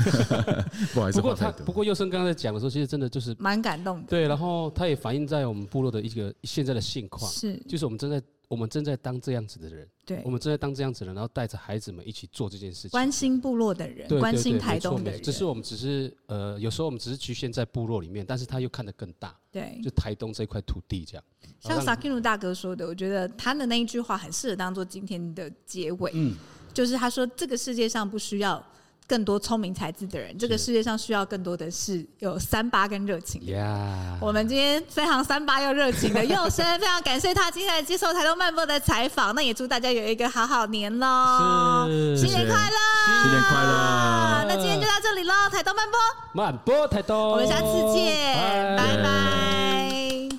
Speaker 3: 不好意思，
Speaker 2: 不过他不过佑生刚刚在讲的时候，其实真的就是
Speaker 1: 蛮感动的。
Speaker 2: 对，然后他也反映在我们部落的一个现在的现况，
Speaker 1: 是，
Speaker 2: 就是我们正在我们正在当这样子的人，
Speaker 1: 对，
Speaker 2: 我们正在当这样子的人，然后带着孩子们一起做这件事情，
Speaker 1: 关心部落的人，关心台东的人。
Speaker 2: 只是我们只是呃，有时候我们只是局限在部落里面，但是他又看得更大，
Speaker 1: 对，
Speaker 2: 就台东这块土地这样。
Speaker 1: 像萨基努大哥说的，我觉得他的那一句话很适合当做今天的结尾，嗯，就是他说这个世界上不需要。更多聪明才智的人，这个世界上需要更多的是有三八跟热情的。Yeah. 我们今天非常三八又热情的佑生，非常感谢他今天来接受台东漫播的采访。那也祝大家有一个好好年喽，新年快乐，
Speaker 3: 新年快乐。
Speaker 1: 那今天就到这里喽，台东漫播，
Speaker 2: 漫播台东，
Speaker 1: 我们下次见，拜拜。